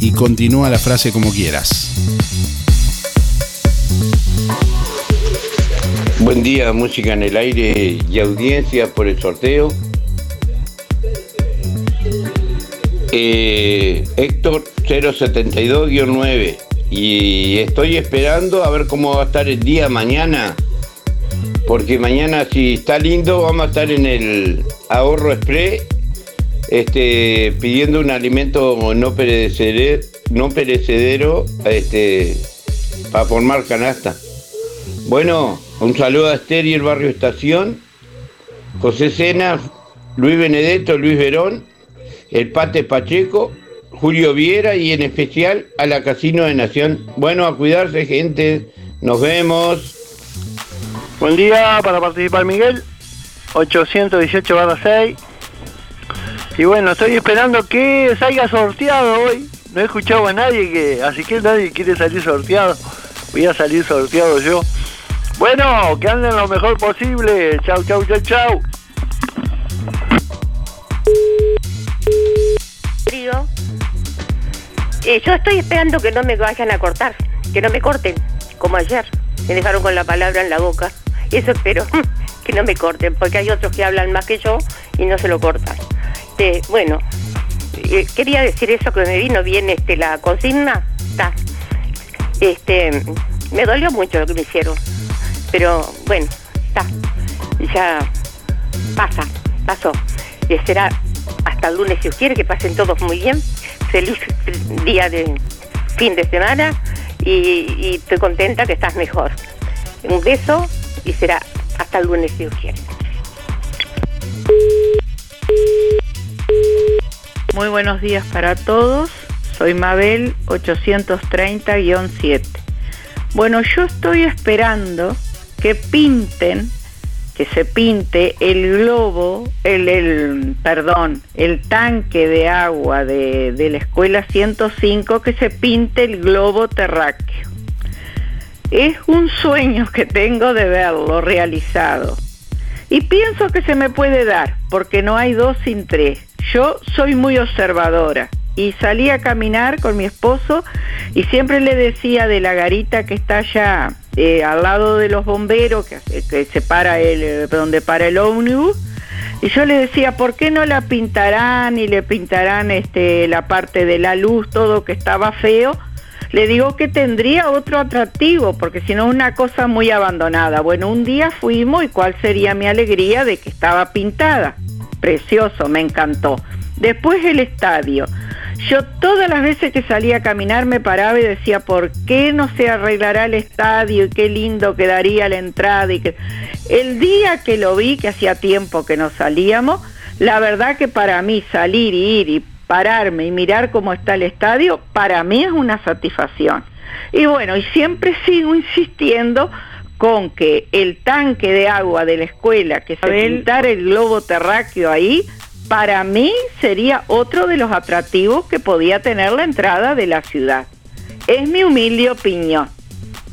y continúa la frase como quieras. Buen día, música en el aire y audiencia por el sorteo. Eh, Héctor 072-9 y estoy esperando a ver cómo va a estar el día mañana porque mañana si está lindo vamos a estar en el ahorro express este, pidiendo un alimento no perecedero, no perecedero este, para formar canasta. Bueno, un saludo a Esther y el barrio Estación, José Sena, Luis Benedetto, Luis Verón, el Pate Pacheco, Julio Viera y en especial a la Casino de Nación. Bueno, a cuidarse gente, nos vemos. Buen día para participar Miguel, 818 6. Y bueno, estoy esperando que salga sorteado hoy. No he escuchado a nadie que, así que nadie quiere salir sorteado. Voy a salir sorteado yo. Bueno, que anden lo mejor posible. Chau, chau, chau, chau. Eh, yo estoy esperando que no me vayan a cortar, que no me corten, como ayer. Me dejaron con la palabra en la boca. Eso espero, que no me corten, porque hay otros que hablan más que yo y no se lo cortan. Este, bueno, eh, quería decir eso que me vino bien este la consigna. Está. Este, me dolió mucho lo que me hicieron. Pero bueno, está. Ya pasa, pasó. Y será hasta el lunes si os quiere, que pasen todos muy bien. Feliz día de fin de semana y, y estoy contenta que estás mejor. Un beso y será hasta el lunes si os quiere. Muy buenos días para todos. Soy Mabel 830-7. Bueno, yo estoy esperando que pinten, que se pinte el globo, el, perdón, el tanque de agua de, de la escuela 105, que se pinte el globo terráqueo. Es un sueño que tengo de verlo realizado. Y pienso que se me puede dar, porque no hay dos sin tres. Yo soy muy observadora y salí a caminar con mi esposo y siempre le decía de la garita que está allá eh, al lado de los bomberos, que, que se para el, eh, donde para el ómnibus, y yo le decía, ¿por qué no la pintarán y le pintarán este, la parte de la luz, todo que estaba feo? Le digo que tendría otro atractivo, porque si no una cosa muy abandonada. Bueno, un día fuimos y cuál sería mi alegría de que estaba pintada precioso, me encantó. Después el estadio. Yo todas las veces que salía a caminar me paraba y decía, ¿por qué no se arreglará el estadio? Y qué lindo quedaría la entrada. Y que... El día que lo vi, que hacía tiempo que no salíamos, la verdad que para mí salir y ir y pararme y mirar cómo está el estadio, para mí es una satisfacción. Y bueno, y siempre sigo insistiendo con que el tanque de agua de la escuela, que se pintar el globo terráqueo ahí, para mí sería otro de los atractivos que podía tener la entrada de la ciudad. Es mi humilde opinión.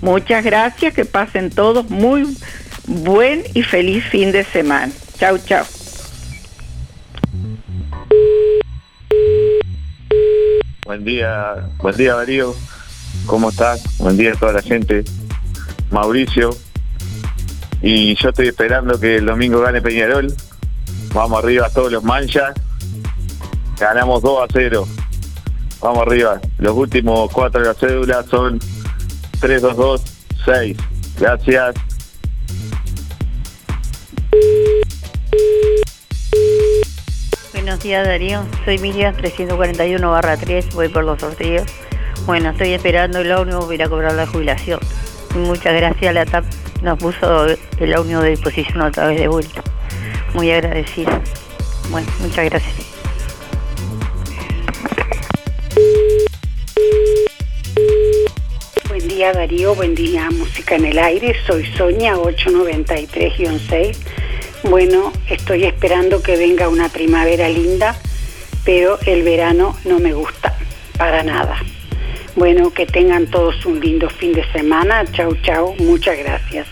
Muchas gracias, que pasen todos muy buen y feliz fin de semana. Chau, chau. Buen día, buen día Darío. ¿Cómo estás? Buen día a toda la gente. Mauricio. Y yo estoy esperando que el domingo gane Peñarol. Vamos arriba a todos los manchas. Ganamos 2 a 0. Vamos arriba. Los últimos cuatro de la cédula son 3, 2, 2, 6. Gracias. Buenos días Darío, soy Miriam 341 barra 3, voy por los sorteos. Bueno, estoy esperando el ómnibus ir a cobrar la jubilación. Muchas gracias, la TAP nos puso el ómnibus de disposición otra vez de vuelta. Muy agradecida. Bueno, muchas gracias. Buen día Darío, buen día Música en el Aire, soy Sonia 893-6. Bueno, estoy esperando que venga una primavera linda, pero el verano no me gusta para nada. Bueno, que tengan todos un lindo fin de semana. Chau, chau. Muchas gracias.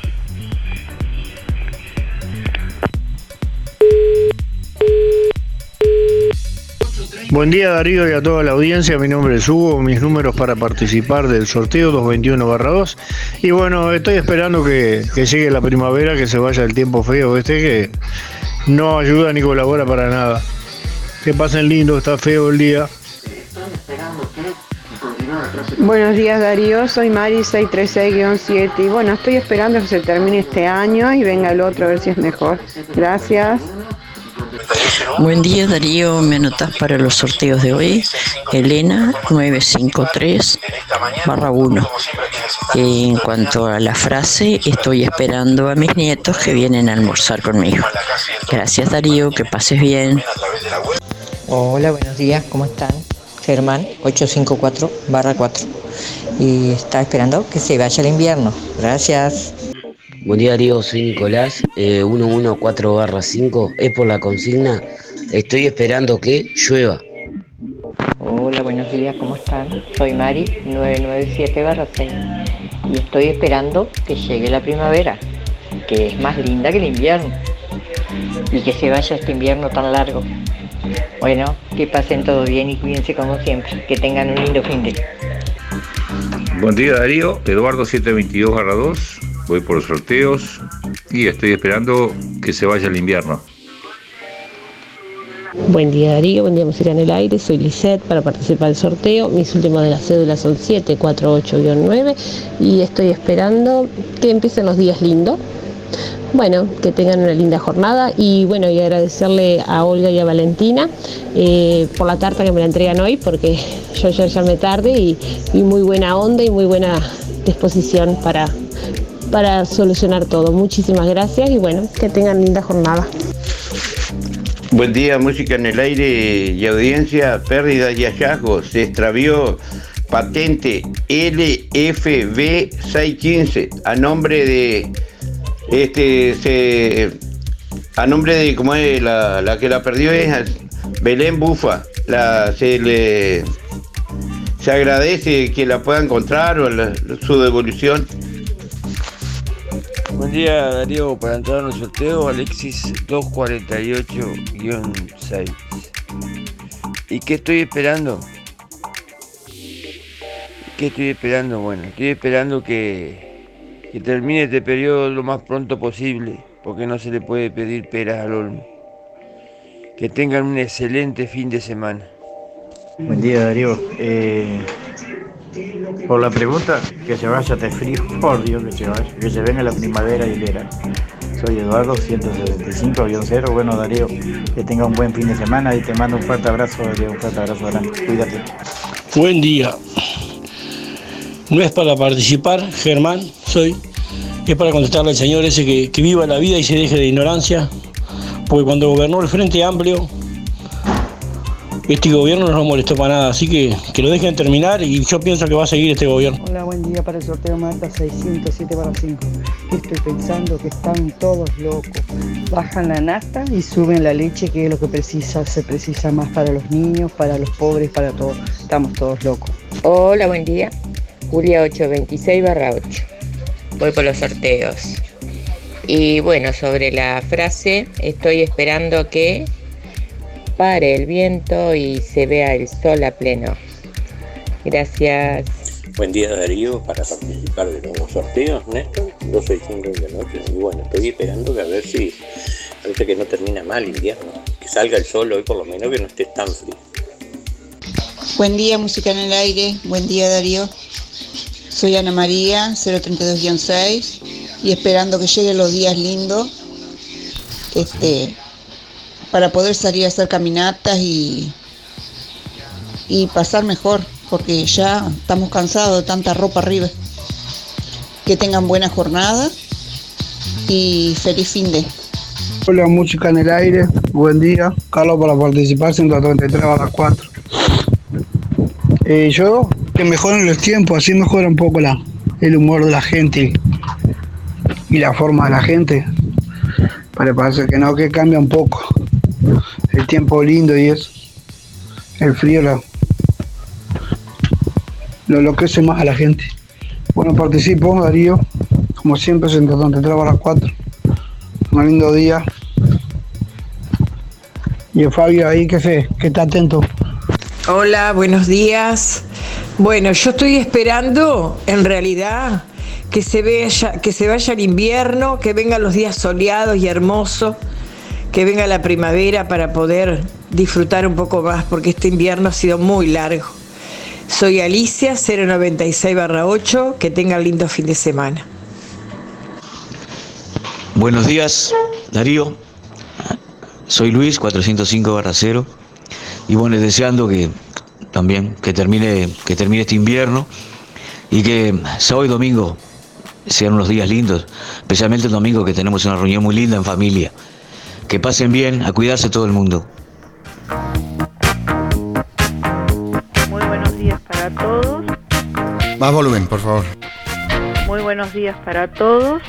Buen día Darío y a toda la audiencia, mi nombre es Hugo, mis números para participar del sorteo 221-2 y bueno, estoy esperando que, que llegue la primavera, que se vaya el tiempo feo este que no ayuda ni colabora para nada. Que pasen lindo, está feo el día. Buenos días Darío, soy Mari 636-7 y bueno, estoy esperando que se termine este año y venga el otro a ver si es mejor. Gracias. Buen día Darío, me anotas para los sorteos de hoy. Elena 953 barra 1. En cuanto a la frase, estoy esperando a mis nietos que vienen a almorzar conmigo. Gracias Darío, que pases bien. Hola, buenos días, ¿cómo están? Germán 854 barra 4. Y está esperando que se vaya el invierno. Gracias. Buen día Darío, soy Nicolás, eh, 114-5, es por la consigna, estoy esperando que llueva. Hola, buenos días, ¿cómo están? Soy Mari 997-6 y estoy esperando que llegue la primavera, que es más linda que el invierno y que se vaya este invierno tan largo. Bueno, que pasen todo bien y cuídense como siempre, que tengan un lindo fin de Buen día Darío, Eduardo 722-2, voy por los sorteos y estoy esperando que se vaya el invierno. Buen día Darío, buen día Música en el Aire, soy Lisette para participar del sorteo. Mis últimos de las cédulas son 748-9 y estoy esperando que empiecen los días lindos. Bueno, que tengan una linda jornada y bueno, y agradecerle a Olga y a Valentina eh, por la tarta que me la entregan hoy porque yo ya me tarde y, muy buena onda y muy buena disposición para, para solucionar todo. Muchísimas gracias y bueno, que tengan linda jornada. Buen día, música en el aire y audiencia, pérdidas y hallazgos. Se extravió patente LFB615 a nombre de este se a nombre de como es la, la que la perdió es Belén Bufa. La, se le se agradece que la pueda encontrar o su devolución. Buen día Darío, para entrar en el sorteo Alexis 248-6. ¿Y qué estoy esperando? ¿Qué estoy esperando? Bueno, estoy esperando que, que termine este periodo lo más pronto posible, porque no se le puede pedir peras al olmo. Que tengan un excelente fin de semana. Buen día Darío. Eh, por la pregunta, que se vaya de frío, por Dios que se vaya, que se venga la primavera y verano. Soy Eduardo, 175-0. Bueno Darío, que tenga un buen fin de semana y te mando un fuerte abrazo, Darío, un fuerte abrazo grande. Cuídate. Buen día. No es para participar, Germán, soy. Es para contestarle al señor ese que, que viva la vida y se deje de ignorancia. Porque cuando gobernó el Frente Amplio, este gobierno no nos molestó para nada, así que que lo dejen terminar y yo pienso que va a seguir este gobierno. Hola, buen día para el sorteo Marta 607 para 5. Estoy pensando que están todos locos. Bajan la nafta y suben la leche, que es lo que precisa, se precisa más para los niños, para los pobres, para todos. Estamos todos locos. Hola, buen día. Julia 826 barra 8. Voy por los sorteos. Y bueno, sobre la frase, estoy esperando que pare el viento y se vea el sol a pleno. Gracias. Buen día Darío, para participar de los sorteos, Néstor, 265 de la noche. Y bueno, estoy esperando que a ver si parece que no termina mal el invierno. Que salga el sol hoy por lo menos, que no esté tan frío. Buen día, música en el aire. Buen día, Darío. Soy Ana María, 032-6, y esperando que lleguen los días lindos este, para poder salir a hacer caminatas y, y pasar mejor, porque ya estamos cansados de tanta ropa arriba. Que tengan buena jornada y feliz fin de. Hola, música en el aire. Buen día. Carlos para participar 133 a las 4. Eh, yo, que mejoren los tiempos, así mejora un poco el humor de la gente y la forma de la gente. Para parece que no, que cambia un poco. El tiempo lindo y eso. El frío lo, lo enloquece más a la gente. Bueno, participo, Darío. Como siempre, 133 a las 4. Un lindo día. Y el Fabio ahí que se, que está atento. Hola, buenos días. Bueno, yo estoy esperando, en realidad, que se, vaya, que se vaya el invierno, que vengan los días soleados y hermosos, que venga la primavera para poder disfrutar un poco más, porque este invierno ha sido muy largo. Soy Alicia, 096-8, que tengan lindo fin de semana. Buenos días, Darío. Soy Luis, 405-0. Y bueno, deseando que también que termine, que termine este invierno y que sábado y domingo sean unos días lindos, especialmente el domingo que tenemos una reunión muy linda en familia. Que pasen bien, a cuidarse todo el mundo. Muy buenos días para todos. Más volumen, por favor. Muy buenos días para todos.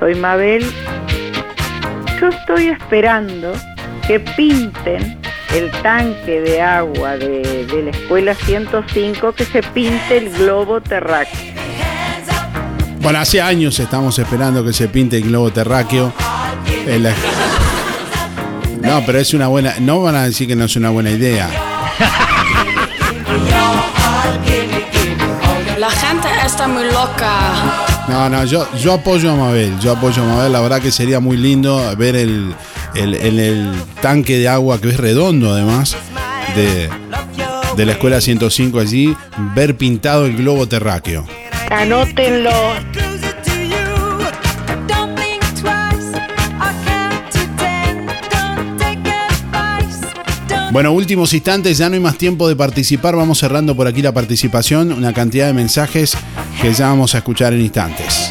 Soy Mabel. Yo estoy esperando que pinten el tanque de agua de, de la escuela 105, que se pinte el globo terráqueo. Bueno, hace años estamos esperando que se pinte el globo terráqueo. En la- No, pero es una buena. No van a decir que no es una buena idea. La gente está muy loca. No, no, yo, yo apoyo a Mabel. Yo apoyo a Mabel. La verdad que sería muy lindo ver el, el, el- el tanque de agua que es redondo, además, de, de la escuela 105 allí, ver pintado el globo terráqueo. Anótenlo. Bueno, últimos instantes, ya no hay más tiempo de participar. Vamos cerrando por aquí la participación. Una cantidad de mensajes que ya vamos a escuchar en instantes.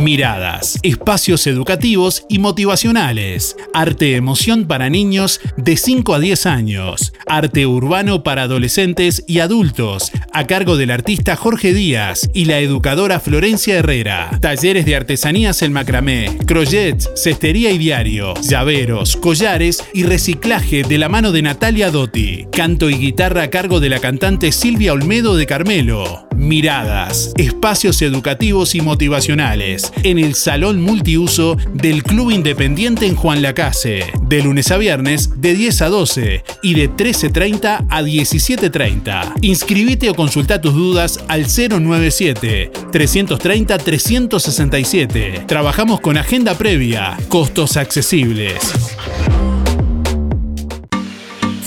Miradas, espacios educativos y motivacionales, arte emoción para niños de 5 a 10 años, arte urbano para adolescentes y adultos, a cargo del artista Jorge Díaz y la educadora Florencia Herrera. Talleres de artesanías en macramé, crochet, cestería y diario, llaveros, collares y reciclaje de la mano de Natalia Dotti. Canto y guitarra a cargo de la cantante Silvia Olmedo de Carmelo. Miradas, espacios educativos y motivacionales en el Salón Multiuso del Club Independiente en Juan Lacase, de lunes a viernes de 10 a 12 y de 13.30 a 17.30. Inscribite o consulta tus dudas al 097 330 367. Trabajamos con agenda previa, costos accesibles.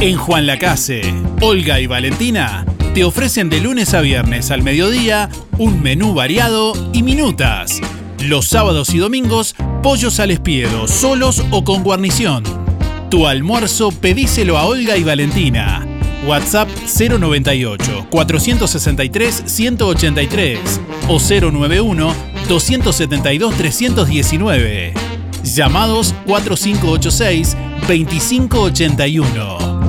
En Juan Lacase, Olga y Valentina te ofrecen de lunes a viernes al mediodía un menú variado y minutas. Los sábados y domingos, pollos al espiedo, solos o con guarnición. Tu almuerzo pedíselo a Olga y Valentina. WhatsApp 098 463 183 o 091 272 319. Llamados 4586 2581.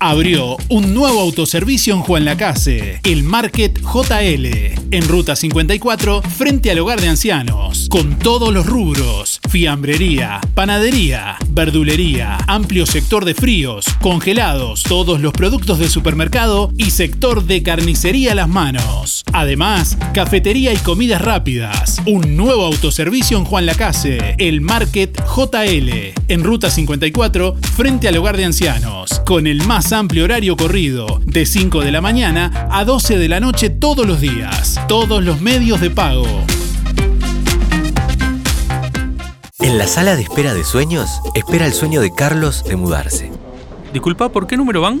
Abrió un nuevo autoservicio en Juan Lacase, el Market JL, en Ruta 54, frente al hogar de ancianos, con todos los rubros, fiambrería, panadería, verdulería, amplio sector de fríos, congelados, todos los productos de supermercado y sector de carnicería a las manos. Además, cafetería y comidas rápidas. Un nuevo autoservicio en Juan Lacase, el Market JL, en Ruta 54, frente al hogar de ancianos, con el más amplio horario corrido, de 5 de la mañana a 12 de la noche todos los días. Todos los medios de pago. En la sala de espera de sueños, espera el sueño de Carlos de mudarse. Disculpa, ¿por qué número van?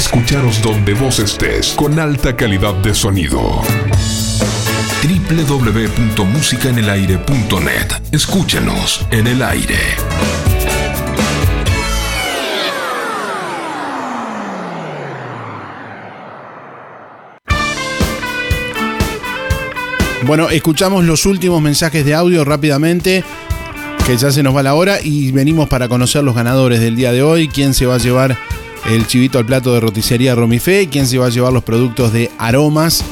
Escucharos donde vos estés con alta calidad de sonido. www.musicaenelaire.net Escúchenos en el aire. Bueno, escuchamos los últimos mensajes de audio rápidamente, que ya se nos va la hora y venimos para conocer los ganadores del día de hoy, quién se va a llevar el chivito al plato de roticería Romifé, quién se va a llevar los productos de aromas,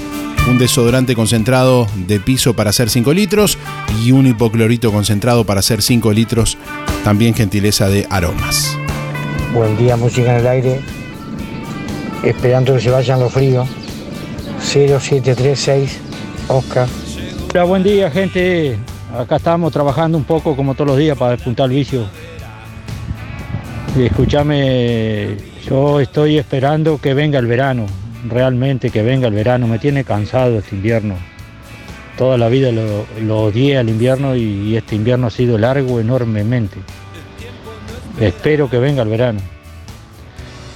un desodorante concentrado de piso para hacer 5 litros y un hipoclorito concentrado para hacer 5 litros, también gentileza de aromas. Buen día, música en el aire. Esperando que se vayan los fríos. 0736 Oscar. Hola, buen día, gente. Acá estamos trabajando un poco como todos los días para despuntar el vicio. Escúchame, yo estoy esperando que venga el verano, realmente que venga el verano. Me tiene cansado este invierno. Toda la vida lo, lo odié al invierno y, y este invierno ha sido largo enormemente. Espero que venga el verano.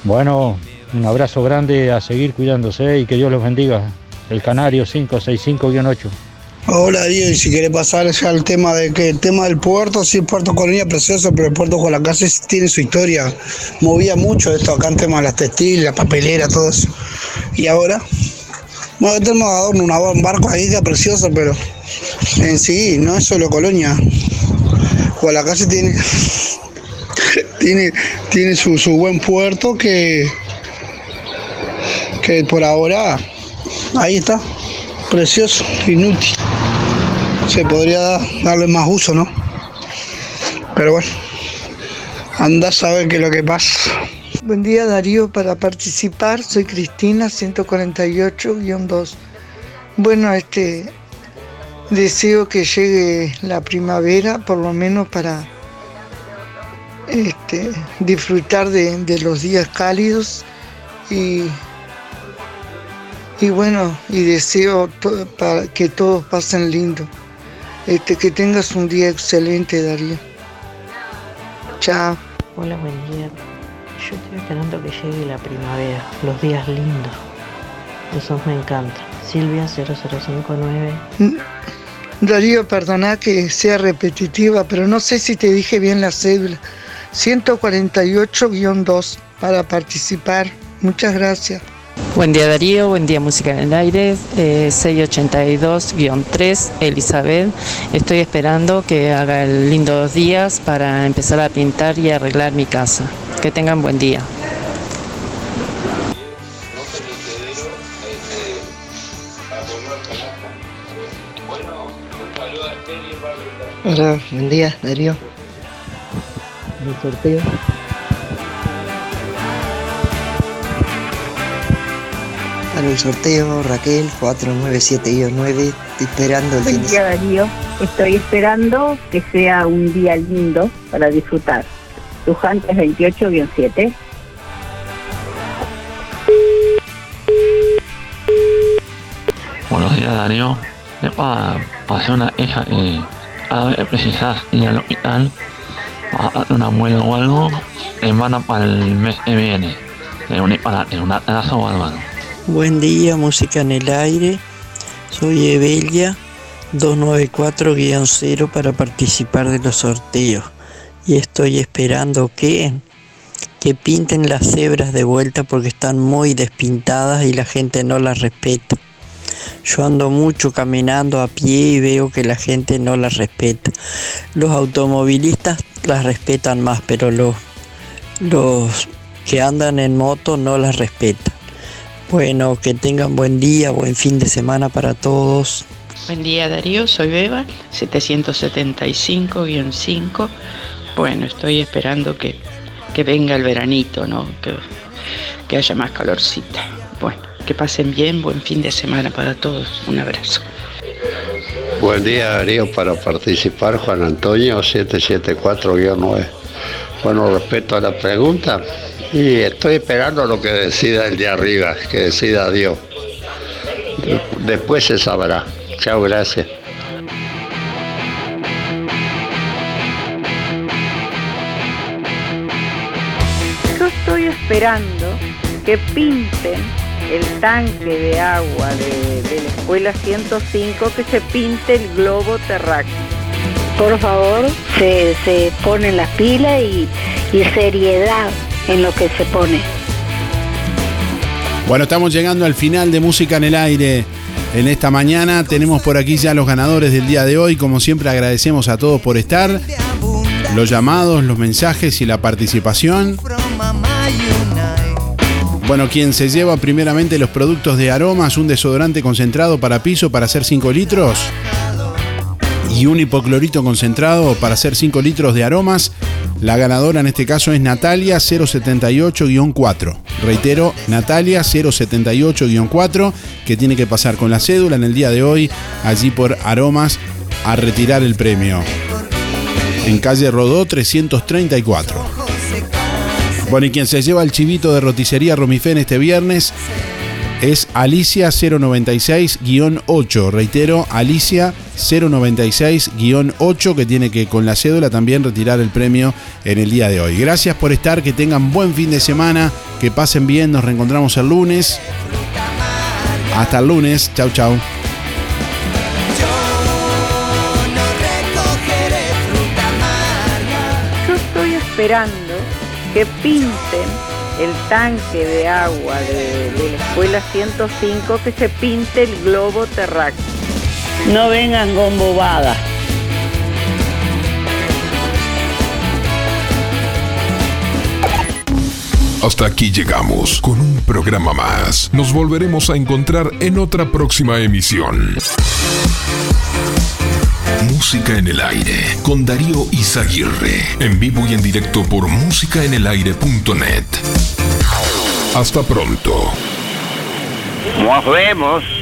Bueno, un abrazo grande, a seguir cuidándose y que Dios los bendiga. El Canario 565-8. Hola Darío, y si querés pasar ya al tema de que el tema del puerto, sí, Puerto Colonia precioso, pero el puerto Guadalacase sí tiene su historia. Movía mucho esto acá en tema de las textiles, la papelera, todo eso. Y ahora, bueno, tenemos adorno, un barco ahí que es precioso, pero en sí no es solo Colonia. Guadalacase tiene, tiene, tiene su, su buen puerto que, que por ahora ahí está, precioso, inútil. Se podría dar- darle más uso, ¿no? Pero bueno, anda a saber qué es lo que pasa. Buen día Darío, para participar soy Cristina 148-2. Bueno, este deseo que llegue la primavera, por lo menos para este, disfrutar de los días cálidos y, y bueno, y deseo to- para que todos pasen lindo. Este, que tengas un día excelente, Darío. Chao. Hola, buen día. Yo estoy esperando que llegue la primavera, los días lindos. Esos me encantan. Silvia 0059. Mm, Darío, perdona que sea repetitiva, pero no sé si te dije bien la cédula. 148-2 para participar. Muchas gracias. Buen día Darío, buen día Música en el Aire, eh, 682-3, Elizabeth. Estoy esperando que haga el lindo dos días para empezar a pintar y arreglar mi casa. Que tengan buen día. Hola, buen día, Darío. El sorteo. Para el sorteo, Raquel 497-9, estoy esperando el Buen día Darío, estoy esperando que sea un día lindo para disfrutar. Lujantes 28-7. Buenos días Darío. Es para, hacer una hija y a ver, precisas ir al hospital a darte una muela o algo en van para el mes que viene. Es un para es un atraso o algo. Buen día, música en el aire. Soy Evelia 294-0 para participar de los sorteos. Y estoy esperando que, que pinten las cebras de vuelta porque están muy despintadas y la gente no las respeta. Yo ando mucho caminando a pie y veo que la gente no las respeta. Los automovilistas las respetan más, pero los, los que andan en moto no las respetan. Bueno, que tengan buen día, buen fin de semana para todos. Buen día Darío, soy Beba, 775-5. Bueno, estoy esperando que, que venga el veranito, ¿no? Que, que haya más calorcita. Bueno, que pasen bien, buen fin de semana para todos. Un abrazo. Buen día Darío, para participar Juan Antonio 774-9. Bueno, respecto a la pregunta, y estoy esperando lo que decida el de arriba, que decida Dios. De- Después se sabrá. Chao, gracias. Yo estoy esperando que pinten el tanque de agua de, de la escuela 105, que se pinte el globo terráqueo. Por favor, se, se ponen las pilas y, y seriedad en lo que se pone. Bueno, estamos llegando al final de Música en el Aire. en esta mañana. Tenemos por aquí ya los ganadores del día de hoy. Como siempre agradecemos a todos por estar. Los llamados, los mensajes y la participación. Bueno, quien se lleva primeramente los productos de aromas, un desodorante concentrado para piso para hacer 5 litros y un hipoclorito concentrado para hacer 5 litros de aromas. La ganadora en este caso es Natalia 078-4. Reitero, Natalia 078-4, que tiene que pasar con la cédula en el día de hoy allí por aromas a retirar el premio. En calle Rodó 334. Bueno, y quien se lleva el chivito de roticería Romifén este viernes es Alicia 096-8. Reitero, Alicia 096-8 que tiene que con la cédula también retirar el premio en el día de hoy. Gracias por estar, que tengan buen fin de semana, que pasen bien, nos reencontramos el lunes. Hasta el lunes, chau chau. Yo estoy esperando que pinten el tanque de agua de, de la escuela 105, que se pinte el globo terráqueo. No vengan con bobadas. Hasta aquí llegamos con un programa más. Nos volveremos a encontrar en otra próxima emisión. Música en el aire con Darío Izaguirre. En vivo y en directo por musicaenelaire.net. Hasta pronto. Nos vemos.